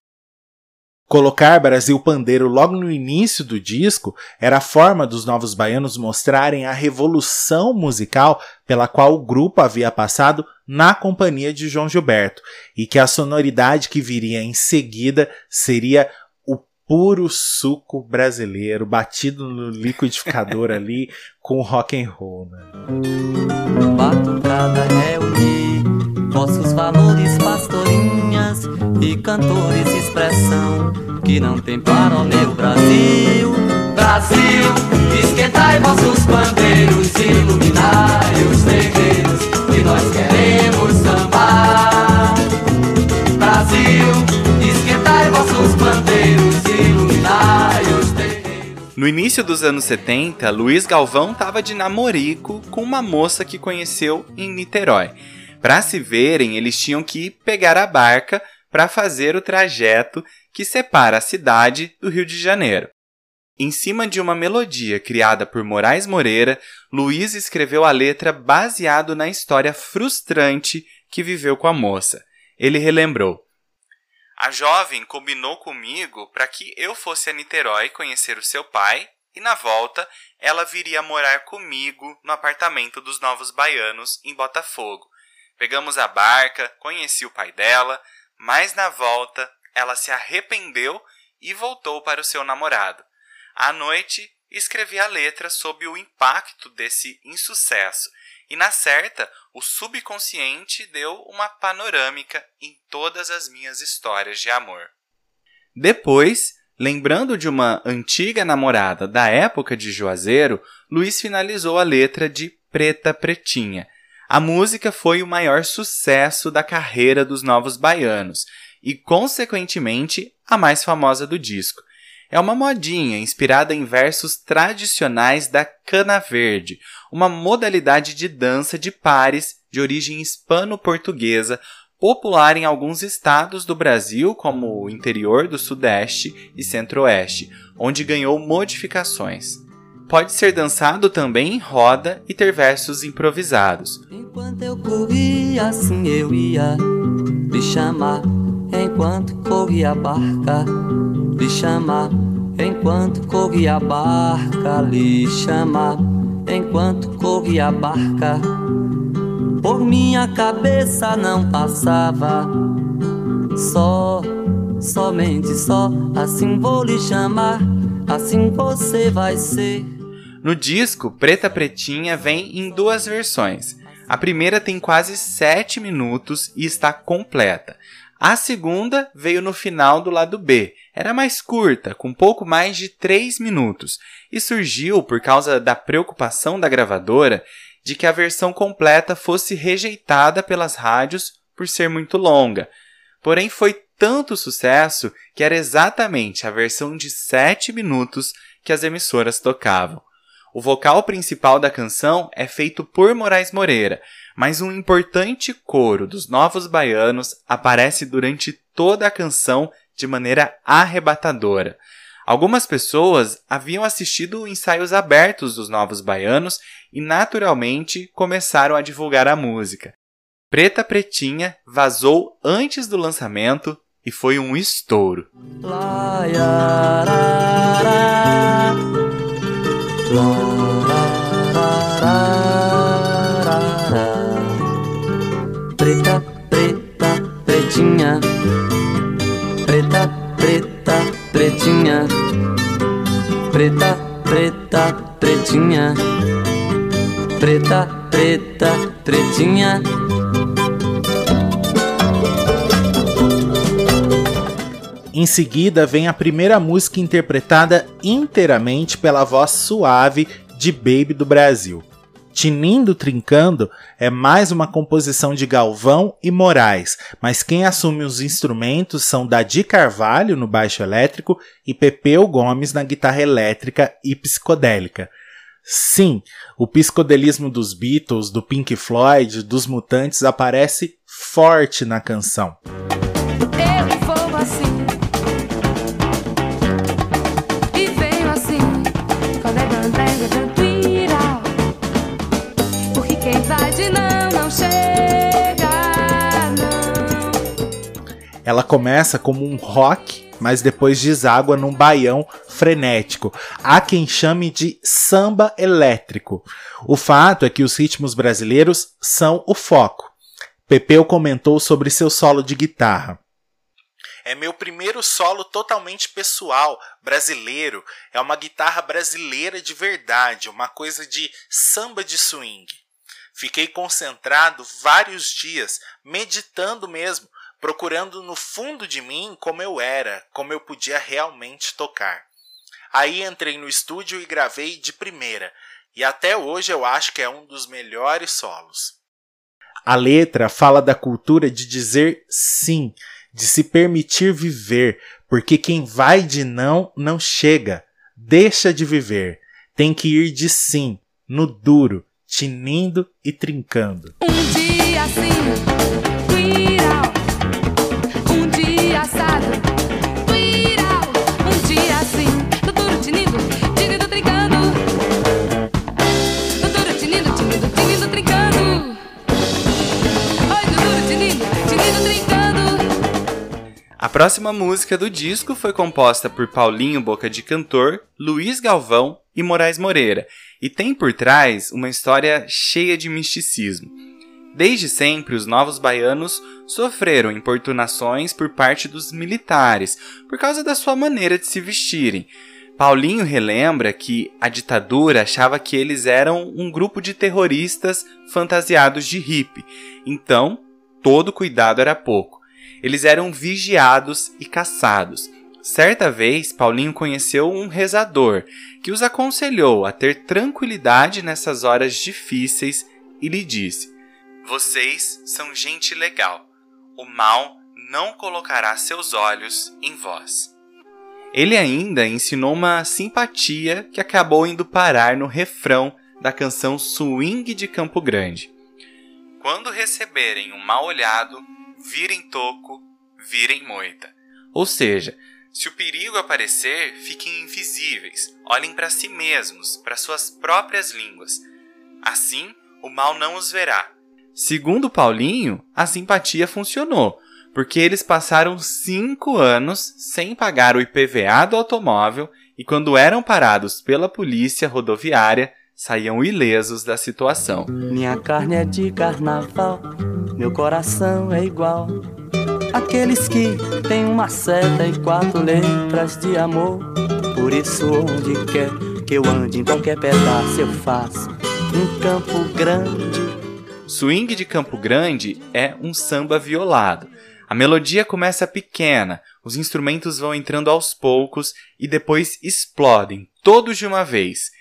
Colocar Brasil Pandeiro logo no início do disco era a forma dos Novos Baianos mostrarem a revolução musical pela qual o grupo havia passado na companhia de João Gilberto, e que a sonoridade que viria em seguida seria o puro suco brasileiro, batido no liquidificador *laughs* ali com rock and roll. Né? Batucada reunir vossos valores pastorinhas e cantores expressão que não tem para o meu Brasil. Brasil, esquentai vossos bandeiros, iluminai os terreiros que nós queremos sambar. Brasil, esquentai vossos bandeiros, iluminai os terreiros. No início dos anos 70, Luiz Galvão estava de namorico com uma moça que conheceu em Niterói. Para se verem, eles tinham que pegar a barca para fazer o trajeto que separa a cidade do Rio de Janeiro. Em cima de uma melodia criada por Moraes Moreira, Luiz escreveu a letra baseado na história frustrante que viveu com a moça. Ele relembrou: A jovem combinou comigo para que eu fosse a Niterói conhecer o seu pai e, na volta, ela viria morar comigo no apartamento dos Novos Baianos, em Botafogo. Pegamos a barca, conheci o pai dela, mas na volta ela se arrependeu e voltou para o seu namorado. À noite, escrevi a letra sob o impacto desse insucesso, e na certa, o subconsciente deu uma panorâmica em todas as minhas histórias de amor. Depois, lembrando de uma antiga namorada da época de Juazeiro, Luiz finalizou a letra de Preta Pretinha. A música foi o maior sucesso da carreira dos Novos Baianos e, consequentemente, a mais famosa do disco. É uma modinha inspirada em versos tradicionais da cana verde, uma modalidade de dança de pares de origem hispano-portuguesa, popular em alguns estados do Brasil, como o interior do Sudeste e Centro-Oeste, onde ganhou modificações. Pode ser dançado também em roda e ter versos improvisados. Enquanto eu corria, assim eu ia lhe chamar. Enquanto corria a barca, lhe chamar. Enquanto corria a barca, lhe chamar. Enquanto corria a barca, por minha cabeça não passava. Só, somente só, assim vou lhe chamar. Assim você vai ser. No disco, Preta Pretinha vem em duas versões. A primeira tem quase 7 minutos e está completa. A segunda veio no final do lado B. Era mais curta, com pouco mais de 3 minutos, e surgiu por causa da preocupação da gravadora de que a versão completa fosse rejeitada pelas rádios por ser muito longa. Porém, foi tanto sucesso que era exatamente a versão de 7 minutos que as emissoras tocavam. O vocal principal da canção é feito por Moraes Moreira, mas um importante coro dos Novos Baianos aparece durante toda a canção de maneira arrebatadora. Algumas pessoas haviam assistido ensaios abertos dos Novos Baianos e naturalmente começaram a divulgar a música. Preta Pretinha vazou antes do lançamento e foi um estouro. Preta, preta, pretinha. Preta, preta, pretinha. Preta, preta, pretinha. Preta, preta, pretinha. Em seguida vem a primeira música interpretada inteiramente pela voz suave de Baby do Brasil. Tinindo Trincando é mais uma composição de Galvão e Moraes, mas quem assume os instrumentos são Dadi Carvalho no baixo elétrico e Pepeu Gomes na guitarra elétrica e psicodélica. Sim, o psicodelismo dos Beatles, do Pink Floyd, dos Mutantes aparece forte na canção. Eu vou assim. Ela começa como um rock, mas depois deságua num baião frenético. Há quem chame de samba elétrico. O fato é que os ritmos brasileiros são o foco. Pepeu comentou sobre seu solo de guitarra. É meu primeiro solo totalmente pessoal, brasileiro. É uma guitarra brasileira de verdade, uma coisa de samba de swing. Fiquei concentrado vários dias, meditando mesmo, procurando no fundo de mim como eu era, como eu podia realmente tocar. Aí entrei no estúdio e gravei de primeira, e até hoje eu acho que é um dos melhores solos. A letra fala da cultura de dizer sim, de se permitir viver, porque quem vai de não não chega. Deixa de viver. Tem que ir de sim, no duro, tinindo e trincando. Um dia assim, A próxima música do disco foi composta por Paulinho Boca de Cantor, Luiz Galvão e Moraes Moreira, e tem por trás uma história cheia de misticismo. Desde sempre, os novos baianos sofreram importunações por parte dos militares por causa da sua maneira de se vestirem. Paulinho relembra que a ditadura achava que eles eram um grupo de terroristas fantasiados de hippie, então todo cuidado era pouco. Eles eram vigiados e caçados. Certa vez, Paulinho conheceu um rezador que os aconselhou a ter tranquilidade nessas horas difíceis e lhe disse: Vocês são gente legal. O mal não colocará seus olhos em vós. Ele ainda ensinou uma simpatia que acabou indo parar no refrão da canção Swing de Campo Grande. Quando receberem um mal olhado, virem toco, virem moita. Ou seja, se o perigo aparecer, fiquem invisíveis, olhem para si mesmos, para suas próprias línguas. Assim, o mal não os verá. Segundo Paulinho, a simpatia funcionou, porque eles passaram cinco anos sem pagar o IPVA do automóvel e, quando eram parados pela polícia rodoviária, saíam ilesos da situação. Minha carne é de carnaval, meu coração é igual. Aqueles que têm uma seta e quatro letras de amor. Por isso, onde quer que eu ande, em qualquer pedaço eu faço um campo grande. Swing de Campo Grande é um samba violado. A melodia começa pequena, os instrumentos vão entrando aos poucos e depois explodem, todos de uma vez.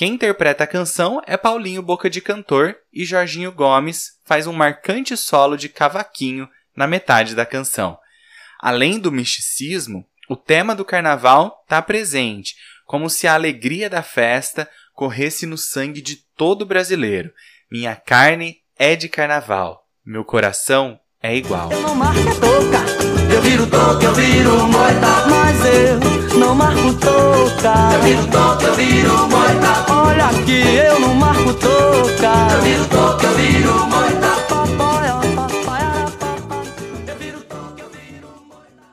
Quem interpreta a canção é Paulinho Boca de Cantor e Jorginho Gomes faz um marcante solo de cavaquinho na metade da canção. Além do misticismo, o tema do carnaval está presente, como se a alegria da festa corresse no sangue de todo brasileiro. Minha carne é de carnaval, meu coração é igual. Eu viro toca, eu viro moita. Mas eu não marco toca, eu viro toca, eu viro moita. Olha aqui, eu não marco toca, eu viro toca, eu viro moita. Papai, ó, papai, ó, papai, eu viro toca, eu viro moita.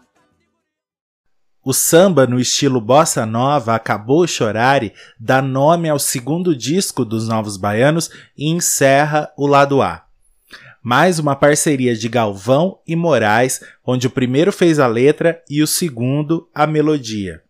O samba no estilo bossa nova Acabou Chorare dá nome ao segundo disco dos Novos Baianos e encerra o lado A. Mais uma parceria de Galvão e Moraes, onde o primeiro fez a letra e o segundo a melodia.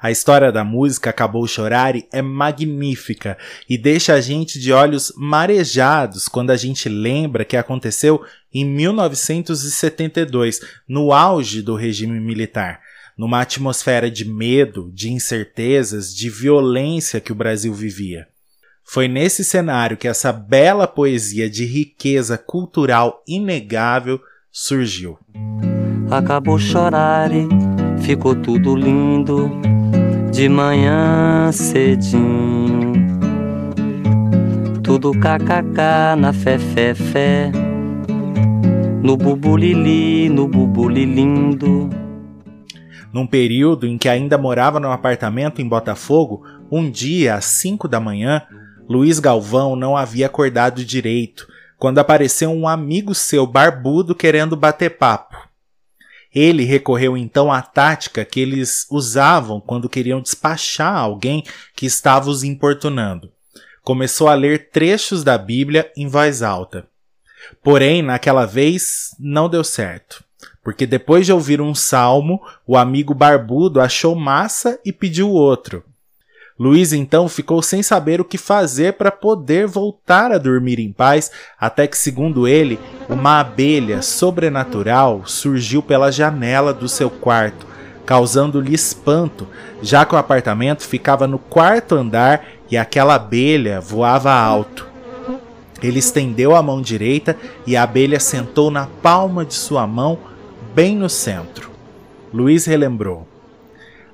A história da música Acabou Chorare é magnífica e deixa a gente de olhos marejados quando a gente lembra que aconteceu em 1972, no auge do regime militar, numa atmosfera de medo, de incertezas, de violência que o Brasil vivia. Foi nesse cenário que essa bela poesia de riqueza cultural inegável surgiu. Acabou chorar e ficou tudo lindo de manhã cedinho. Tudo kkk na fé fé fé. No bubulili, no bubuli lindo. Num período em que ainda morava num apartamento em Botafogo, um dia às 5 da manhã, Luiz Galvão não havia acordado direito quando apareceu um amigo seu barbudo querendo bater papo. Ele recorreu então à tática que eles usavam quando queriam despachar alguém que estava os importunando. Começou a ler trechos da Bíblia em voz alta. Porém, naquela vez não deu certo, porque depois de ouvir um salmo, o amigo barbudo achou massa e pediu outro. Luiz então ficou sem saber o que fazer para poder voltar a dormir em paz, até que, segundo ele, uma abelha sobrenatural surgiu pela janela do seu quarto, causando-lhe espanto, já que o apartamento ficava no quarto andar e aquela abelha voava alto. Ele estendeu a mão direita e a abelha sentou na palma de sua mão, bem no centro. Luiz relembrou.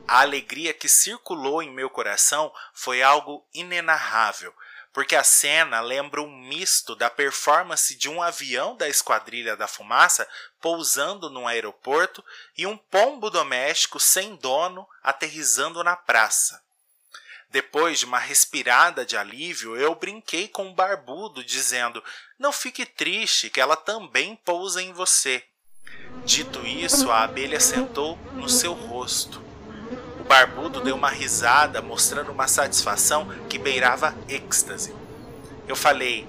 A alegria que circulou em meu coração foi algo inenarrável, porque a cena lembra um misto da performance de um avião da Esquadrilha da Fumaça pousando num aeroporto e um pombo doméstico sem dono aterrizando na praça. Depois de uma respirada de alívio, eu brinquei com o barbudo, dizendo: Não fique triste, que ela também pousa em você. Dito isso, a abelha sentou no seu rosto. O barbudo deu uma risada, mostrando uma satisfação que beirava êxtase. Eu falei: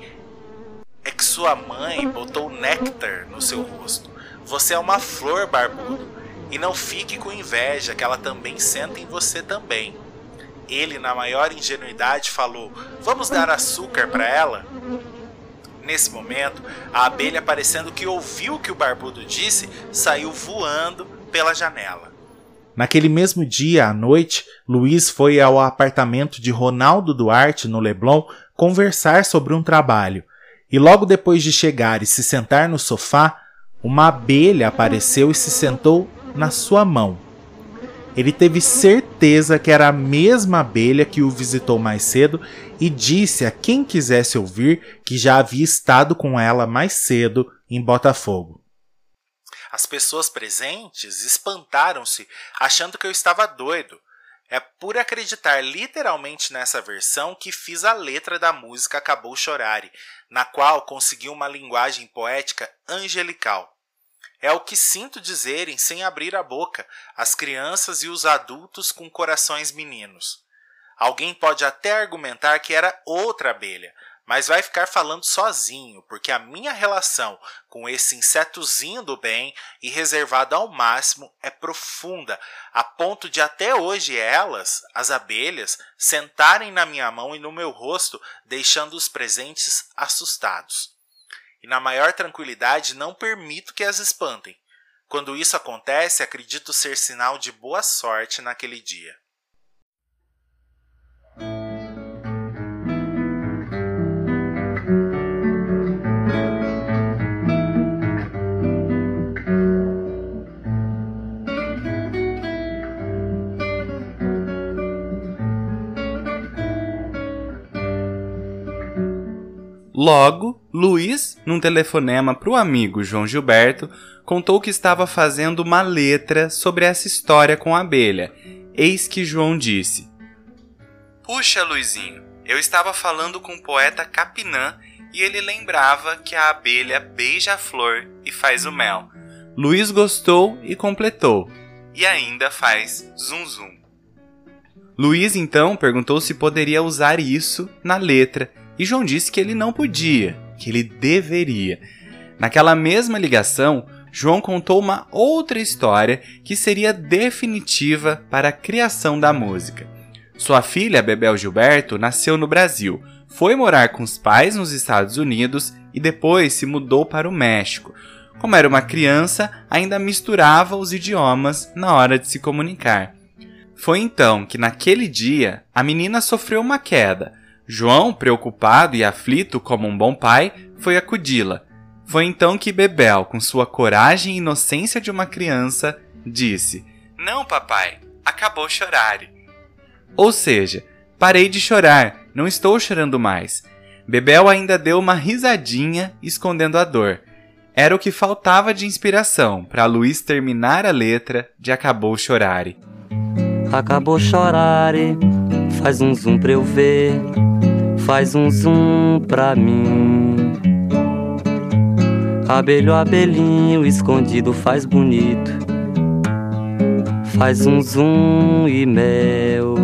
É que sua mãe botou néctar no seu rosto. Você é uma flor, barbudo. E não fique com inveja, que ela também senta em você também. Ele, na maior ingenuidade, falou: Vamos dar açúcar para ela? Nesse momento, a abelha, parecendo que ouviu o que o barbudo disse, saiu voando pela janela. Naquele mesmo dia à noite, Luiz foi ao apartamento de Ronaldo Duarte, no Leblon, conversar sobre um trabalho. E logo depois de chegar e se sentar no sofá, uma abelha apareceu e se sentou na sua mão. Ele teve certeza que era a mesma abelha que o visitou mais cedo e disse a quem quisesse ouvir que já havia estado com ela mais cedo em Botafogo. As pessoas presentes espantaram-se, achando que eu estava doido. É por acreditar literalmente nessa versão que fiz a letra da música Acabou Chorare, na qual consegui uma linguagem poética angelical. É o que sinto dizerem sem abrir a boca as crianças e os adultos com corações meninos. Alguém pode até argumentar que era outra abelha, mas vai ficar falando sozinho, porque a minha relação com esse insetozinho do bem e reservado ao máximo é profunda, a ponto de até hoje elas, as abelhas, sentarem na minha mão e no meu rosto, deixando os presentes assustados. E na maior tranquilidade não permito que as espantem. Quando isso acontece, acredito ser sinal de boa sorte naquele dia. Logo, Luiz, num telefonema para o amigo João Gilberto, contou que estava fazendo uma letra sobre essa história com a abelha. Eis que João disse: Puxa, Luizinho, eu estava falando com o poeta Capinã e ele lembrava que a abelha beija a flor e faz o mel. Luiz gostou e completou. E ainda faz zum zum. Luiz então perguntou se poderia usar isso na letra e João disse que ele não podia, que ele deveria. Naquela mesma ligação, João contou uma outra história que seria definitiva para a criação da música. Sua filha, Bebel Gilberto, nasceu no Brasil, foi morar com os pais nos Estados Unidos e depois se mudou para o México. Como era uma criança, ainda misturava os idiomas na hora de se comunicar. Foi então que, naquele dia, a menina sofreu uma queda João, preocupado e aflito como um bom pai, foi acudi-la. Foi então que Bebel, com sua coragem e inocência de uma criança, disse: Não, papai, acabou chorar. Ou seja, parei de chorar, não estou chorando mais. Bebel ainda deu uma risadinha, escondendo a dor. Era o que faltava de inspiração para Luiz terminar a letra de Acabou Chorare. Acabou chorare, faz um zoom pra eu ver faz um zoom pra mim. Abelho, abelhinho escondido faz bonito. Faz um zoom e mel.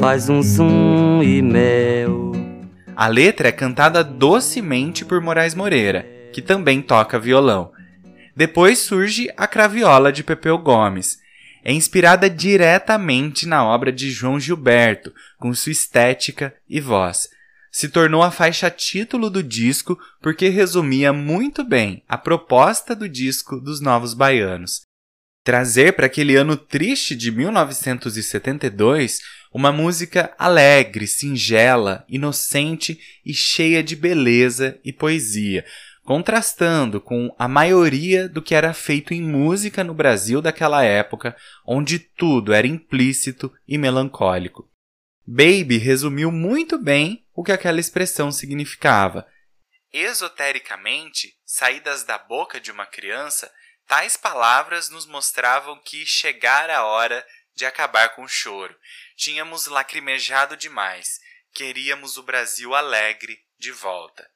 Faz um zoom e mel. A letra é cantada docemente por Moraes Moreira, que também toca violão. Depois surge a craviola de Pepeu Gomes, é inspirada diretamente na obra de João Gilberto, com sua estética e voz. Se tornou a faixa título do disco porque resumia muito bem a proposta do disco dos Novos Baianos. Trazer para aquele ano triste de 1972 uma música alegre, singela, inocente e cheia de beleza e poesia, contrastando com a maioria do que era feito em música no Brasil daquela época, onde tudo era implícito e melancólico. Baby resumiu muito bem o que aquela expressão significava. Esotericamente, saídas da boca de uma criança, tais palavras nos mostravam que chegara a hora de acabar com o choro. Tínhamos lacrimejado demais, queríamos o Brasil alegre de volta.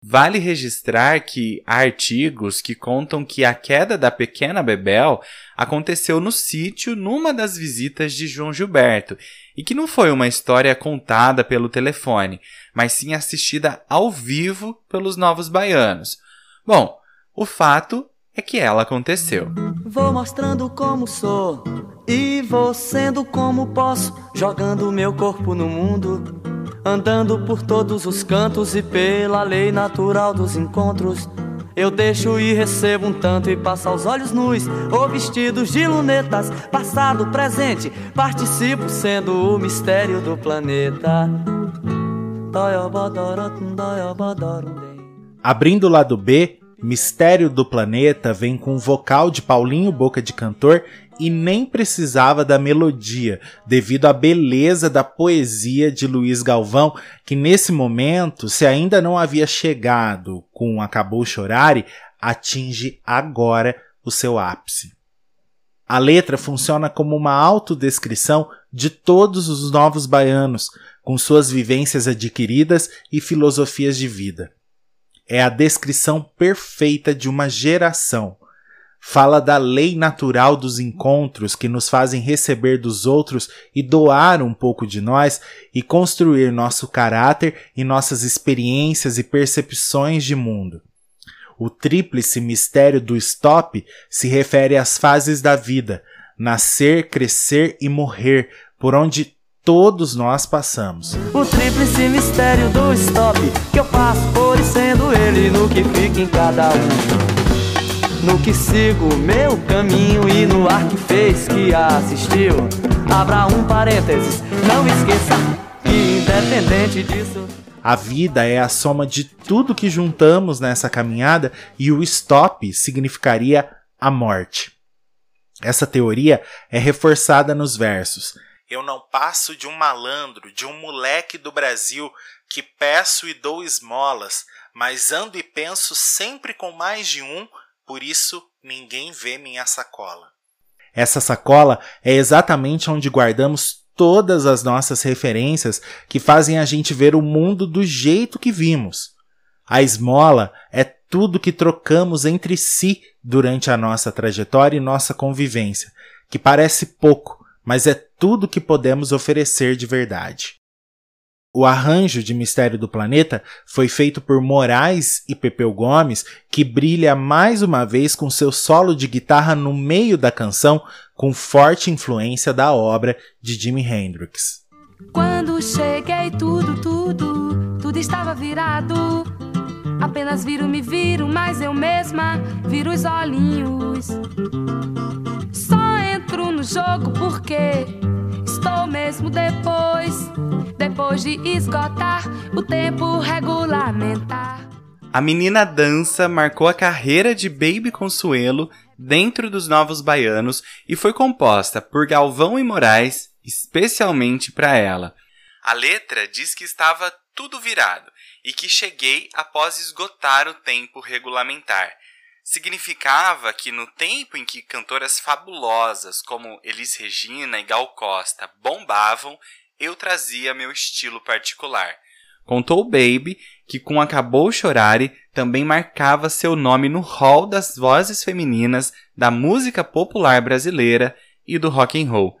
Vale registrar que há artigos que contam que a queda da pequena Bebel aconteceu no sítio numa das visitas de João Gilberto e que não foi uma história contada pelo telefone, mas sim assistida ao vivo pelos novos baianos. Bom, o fato é que ela aconteceu. Vou mostrando como sou e vou sendo como posso, jogando meu corpo no mundo andando por todos os cantos e pela lei natural dos encontros. Eu deixo e recebo um tanto e passo aos olhos nus ou vestidos de lunetas, passado, presente, participo sendo o mistério do planeta. Abrindo o lado B, Mistério do Planeta vem com o vocal de Paulinho Boca de Cantor e nem precisava da melodia, devido à beleza da poesia de Luiz Galvão, que nesse momento, se ainda não havia chegado com Acabou Chorare, atinge agora o seu ápice. A letra funciona como uma autodescrição de todos os novos baianos, com suas vivências adquiridas e filosofias de vida. É a descrição perfeita de uma geração. Fala da lei natural dos encontros que nos fazem receber dos outros e doar um pouco de nós e construir nosso caráter e nossas experiências e percepções de mundo. O tríplice mistério do stop se refere às fases da vida: nascer, crescer e morrer, por onde todos nós passamos. O tríplice mistério do stop que eu passo por e sendo ele no que fica em cada um. No que sigo meu caminho e no ar que fez que assistiu. Abra um parênteses, não esqueça que independente disso. A vida é a soma de tudo que juntamos nessa caminhada e o stop significaria a morte. Essa teoria é reforçada nos versos. Eu não passo de um malandro, de um moleque do Brasil que peço e dou esmolas, mas ando e penso sempre com mais de um, por isso ninguém vê minha sacola. Essa sacola é exatamente onde guardamos todas as nossas referências que fazem a gente ver o mundo do jeito que vimos. A esmola é tudo que trocamos entre si durante a nossa trajetória e nossa convivência, que parece pouco, mas é tudo que podemos oferecer de verdade. O arranjo de Mistério do Planeta foi feito por Moraes e Pepeu Gomes, que brilha mais uma vez com seu solo de guitarra no meio da canção, com forte influência da obra de Jimi Hendrix. Quando cheguei, tudo, tudo, tudo estava virado. Apenas viro, me viro, mas eu mesma viro os olhinhos. Só entro no jogo porque estou mesmo depois, depois de esgotar o tempo regulamentar. A menina dança marcou a carreira de Baby Consuelo dentro dos Novos Baianos e foi composta por Galvão e Moraes especialmente para ela. A letra diz que estava tudo virado e que cheguei após esgotar o tempo regulamentar. Significava que no tempo em que cantoras fabulosas como Elis Regina e Gal Costa bombavam, eu trazia meu estilo particular. Contou Baby que com Acabou Chorare também marcava seu nome no hall das vozes femininas da música popular brasileira e do rock and roll.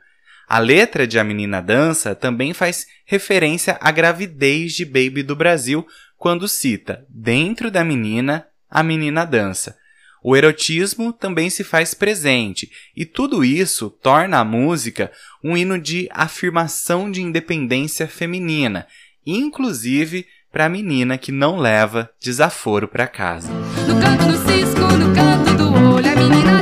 A letra de A Menina Dança também faz referência à gravidez de Baby do Brasil quando cita, dentro da menina, a menina dança. O erotismo também se faz presente, e tudo isso torna a música um hino de afirmação de independência feminina, inclusive para a menina que não leva desaforo para casa. No canto do cisco, no canto do olho, a menina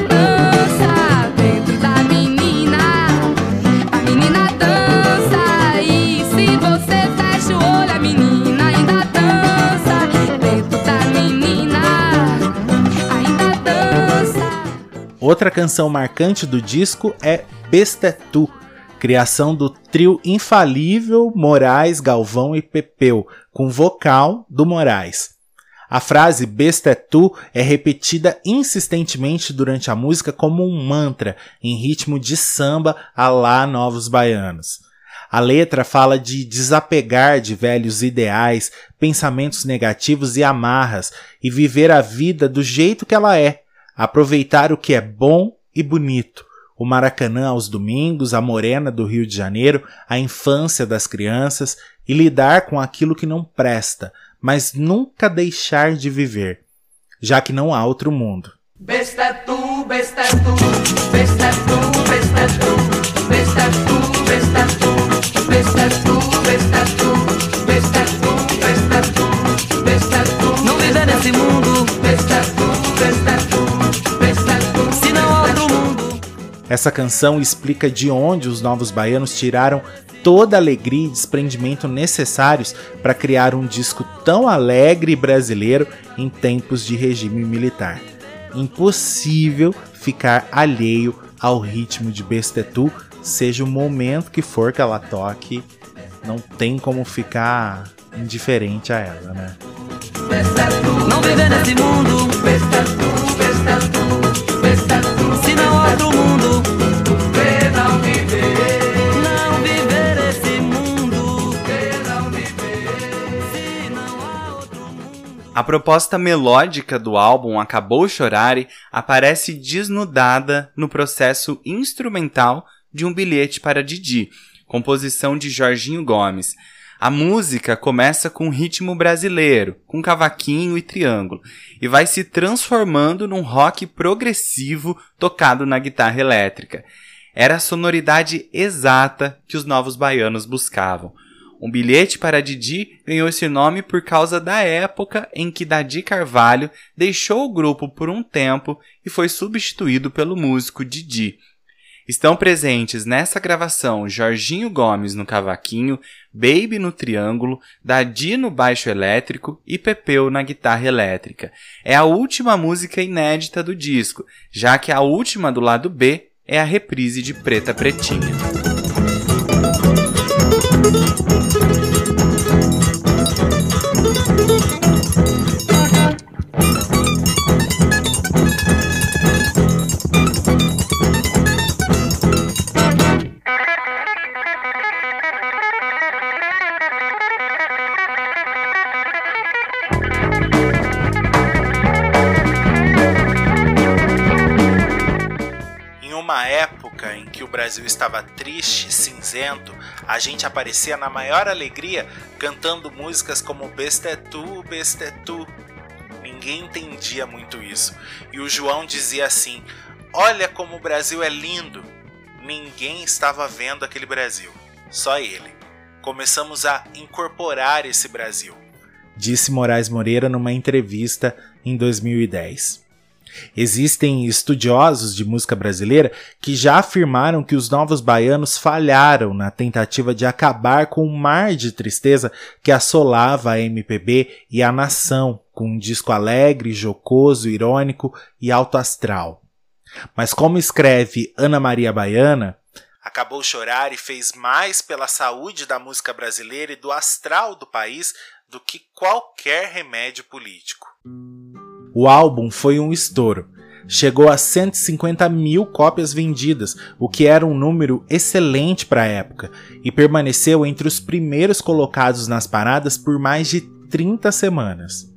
Outra canção marcante do disco é Bestetu, criação do trio infalível Moraes, Galvão e Pepeu, com vocal do Moraes. A frase besta é tu é repetida insistentemente durante a música como um mantra, em ritmo de samba a lá Novos Baianos. A letra fala de desapegar de velhos ideais, pensamentos negativos e amarras e viver a vida do jeito que ela é, aproveitar o que é bom e bonito, o Maracanã aos domingos, a Morena do Rio de Janeiro, a infância das crianças e lidar com aquilo que não presta, mas nunca deixar de viver, já que não há outro mundo. Besta tu, besta tu, besta tu, besta tu, besta tu, besta tu, Essa canção explica de onde os novos baianos tiraram toda a alegria e desprendimento necessários para criar um disco tão alegre e brasileiro em tempos de regime militar. Impossível ficar alheio ao ritmo de Bestetu, seja o momento que for que ela toque, não tem como ficar indiferente a ela, né? Não viver nesse mundo, se A proposta melódica do álbum Acabou Chorare aparece desnudada no processo instrumental de Um Bilhete para Didi, composição de Jorginho Gomes. A música começa com ritmo brasileiro, com cavaquinho e triângulo, e vai se transformando num rock progressivo tocado na guitarra elétrica. Era a sonoridade exata que os novos baianos buscavam. Um bilhete para Didi ganhou esse nome por causa da época em que Dadi Carvalho deixou o grupo por um tempo e foi substituído pelo músico Didi. Estão presentes nessa gravação Jorginho Gomes no cavaquinho, Baby no triângulo, Dadi no baixo elétrico e Pepeu na guitarra elétrica. É a última música inédita do disco, já que a última do lado B é a reprise de Preta Pretinha. Em Brasil estava triste, cinzento, a gente aparecia na maior alegria cantando músicas como Bestetu, Bestetu. Ninguém entendia muito isso. E o João dizia assim: Olha como o Brasil é lindo. Ninguém estava vendo aquele Brasil, só ele. Começamos a incorporar esse Brasil, disse Moraes Moreira numa entrevista em 2010. Existem estudiosos de música brasileira que já afirmaram que os novos baianos falharam na tentativa de acabar com o mar de tristeza que assolava a MPB e a nação, com um disco alegre, jocoso, irônico e alto astral. Mas como escreve Ana Maria Baiana, acabou chorar e fez mais pela saúde da música brasileira e do astral do país do que qualquer remédio político. O álbum foi um estouro. Chegou a 150 mil cópias vendidas, o que era um número excelente para a época, e permaneceu entre os primeiros colocados nas paradas por mais de 30 semanas.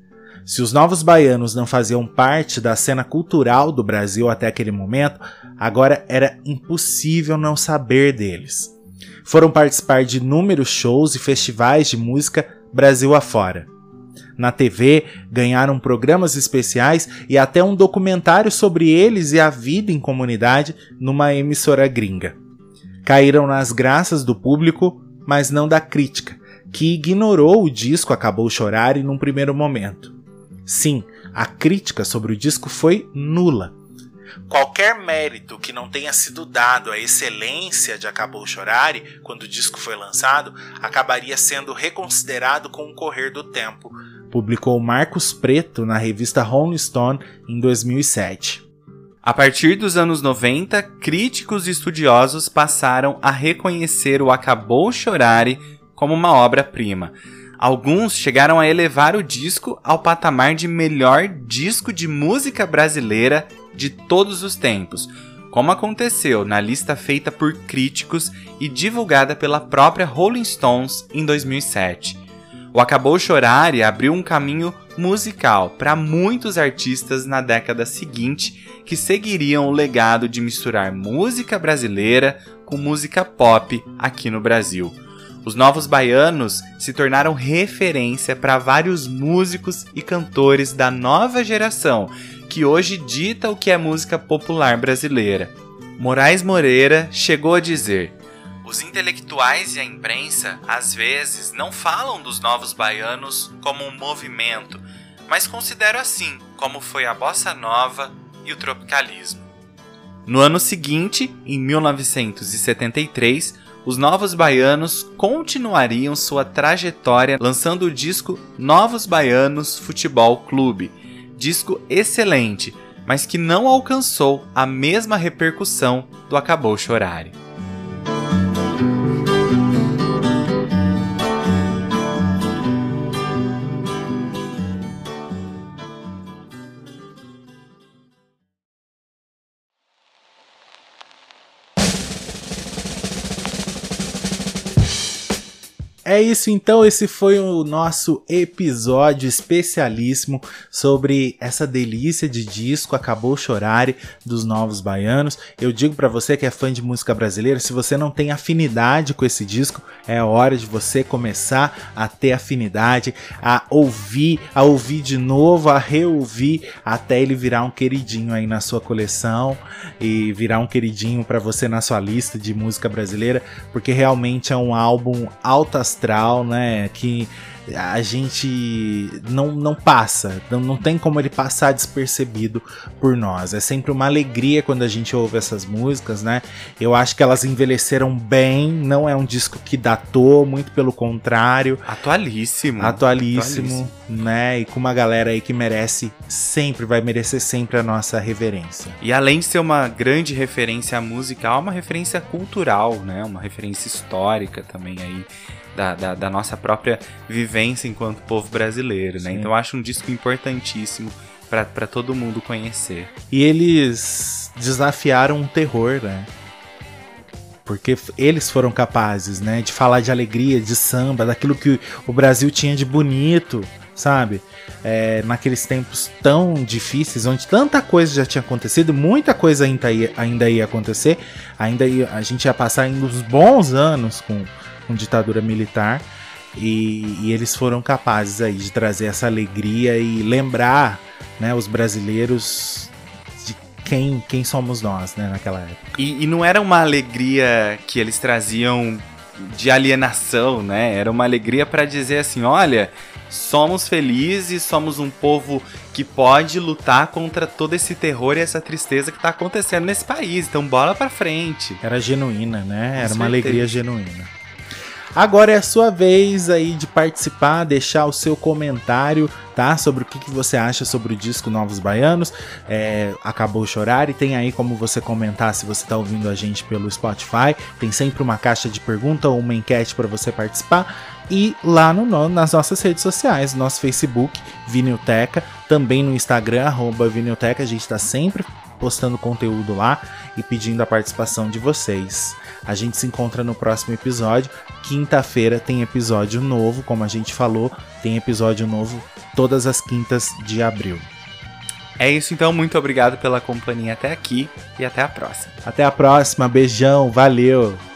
Se os novos baianos não faziam parte da cena cultural do Brasil até aquele momento, agora era impossível não saber deles. Foram participar de inúmeros shows e festivais de música Brasil afora. Na TV, ganharam programas especiais e até um documentário sobre eles e a vida em comunidade numa emissora gringa. Caíram nas graças do público, mas não da crítica, que ignorou o disco Acabou Chorar e num primeiro momento. Sim, a crítica sobre o disco foi nula. Qualquer mérito que não tenha sido dado à excelência de Acabou Chorare quando o disco foi lançado acabaria sendo reconsiderado com o correr do tempo, publicou Marcos Preto na revista Rolling Stone em 2007. A partir dos anos 90, críticos e estudiosos passaram a reconhecer o Acabou Chorare como uma obra-prima. Alguns chegaram a elevar o disco ao patamar de melhor disco de música brasileira de todos os tempos, como aconteceu na lista feita por críticos e divulgada pela própria Rolling Stones em 2007. O Acabou Chorare abriu um caminho musical para muitos artistas na década seguinte que seguiriam o legado de misturar música brasileira com música pop aqui no Brasil. Os novos baianos se tornaram referência para vários músicos e cantores da nova geração que hoje dita o que é música popular brasileira. Moraes Moreira chegou a dizer: os intelectuais e a imprensa, às vezes, não falam dos novos baianos como um movimento, mas consideram assim como foi a bossa nova e o tropicalismo. No ano seguinte, em 1973, os Novos Baianos continuariam sua trajetória lançando o disco Novos Baianos Futebol Clube. Disco excelente, mas que não alcançou a mesma repercussão do Acabou Chorare. É isso então, esse foi o nosso episódio especialíssimo sobre essa delícia de disco Acabou Chorare dos Novos Baianos. Eu digo para você que é fã de música brasileira, se você não tem afinidade com esse disco, é hora de você começar a ter afinidade, a ouvir, a ouvir de novo, a reouvir até ele virar um queridinho aí na sua coleção e virar um queridinho para você na sua lista de música brasileira, porque realmente é um álbum altas né? Que a gente não, não passa, não, não tem como ele passar despercebido por nós. É sempre uma alegria quando a gente ouve essas músicas, né? Eu acho que elas envelheceram bem, não é um disco que datou, muito pelo contrário. Atualíssimo. Atualíssimo, atualíssimo. né? E com uma galera aí que merece sempre, vai merecer sempre a nossa reverência. E além de ser uma grande referência musical, é uma referência cultural, né? Uma referência histórica também aí da, da, da nossa própria vivência enquanto povo brasileiro, né? Então eu acho um disco importantíssimo para todo mundo conhecer. E eles desafiaram o terror, né? Porque eles foram capazes, né, de falar de alegria, de samba, daquilo que o Brasil tinha de bonito, sabe? É, naqueles tempos tão difíceis, onde tanta coisa já tinha acontecido, muita coisa ainda ia, ainda ia acontecer, ainda ia, a gente ia passar ainda uns bons anos com com ditadura militar. E, e, eles foram capazes aí de trazer essa alegria e lembrar né, os brasileiros de quem, quem somos nós né, naquela época. E, e não era uma alegria que eles traziam de alienação, né? Era uma alegria para dizer assim, olha, somos felizes, somos um povo que pode lutar contra todo esse terror e essa tristeza que está acontecendo nesse país. Então, bola para frente. Era genuína, né? Era uma alegria genuína. Agora é a sua vez aí de participar, deixar o seu comentário, tá? Sobre o que, que você acha sobre o disco Novos Baianos. É, acabou chorar e tem aí como você comentar se você está ouvindo a gente pelo Spotify. Tem sempre uma caixa de pergunta ou uma enquete para você participar. E lá no, nas nossas redes sociais, nosso Facebook, Vinilteca, também no Instagram, arroba Vinilteca, a gente está sempre postando conteúdo lá e pedindo a participação de vocês. A gente se encontra no próximo episódio. Quinta-feira tem episódio novo, como a gente falou, tem episódio novo todas as quintas de abril. É isso então, muito obrigado pela companhia até aqui e até a próxima. Até a próxima, beijão, valeu!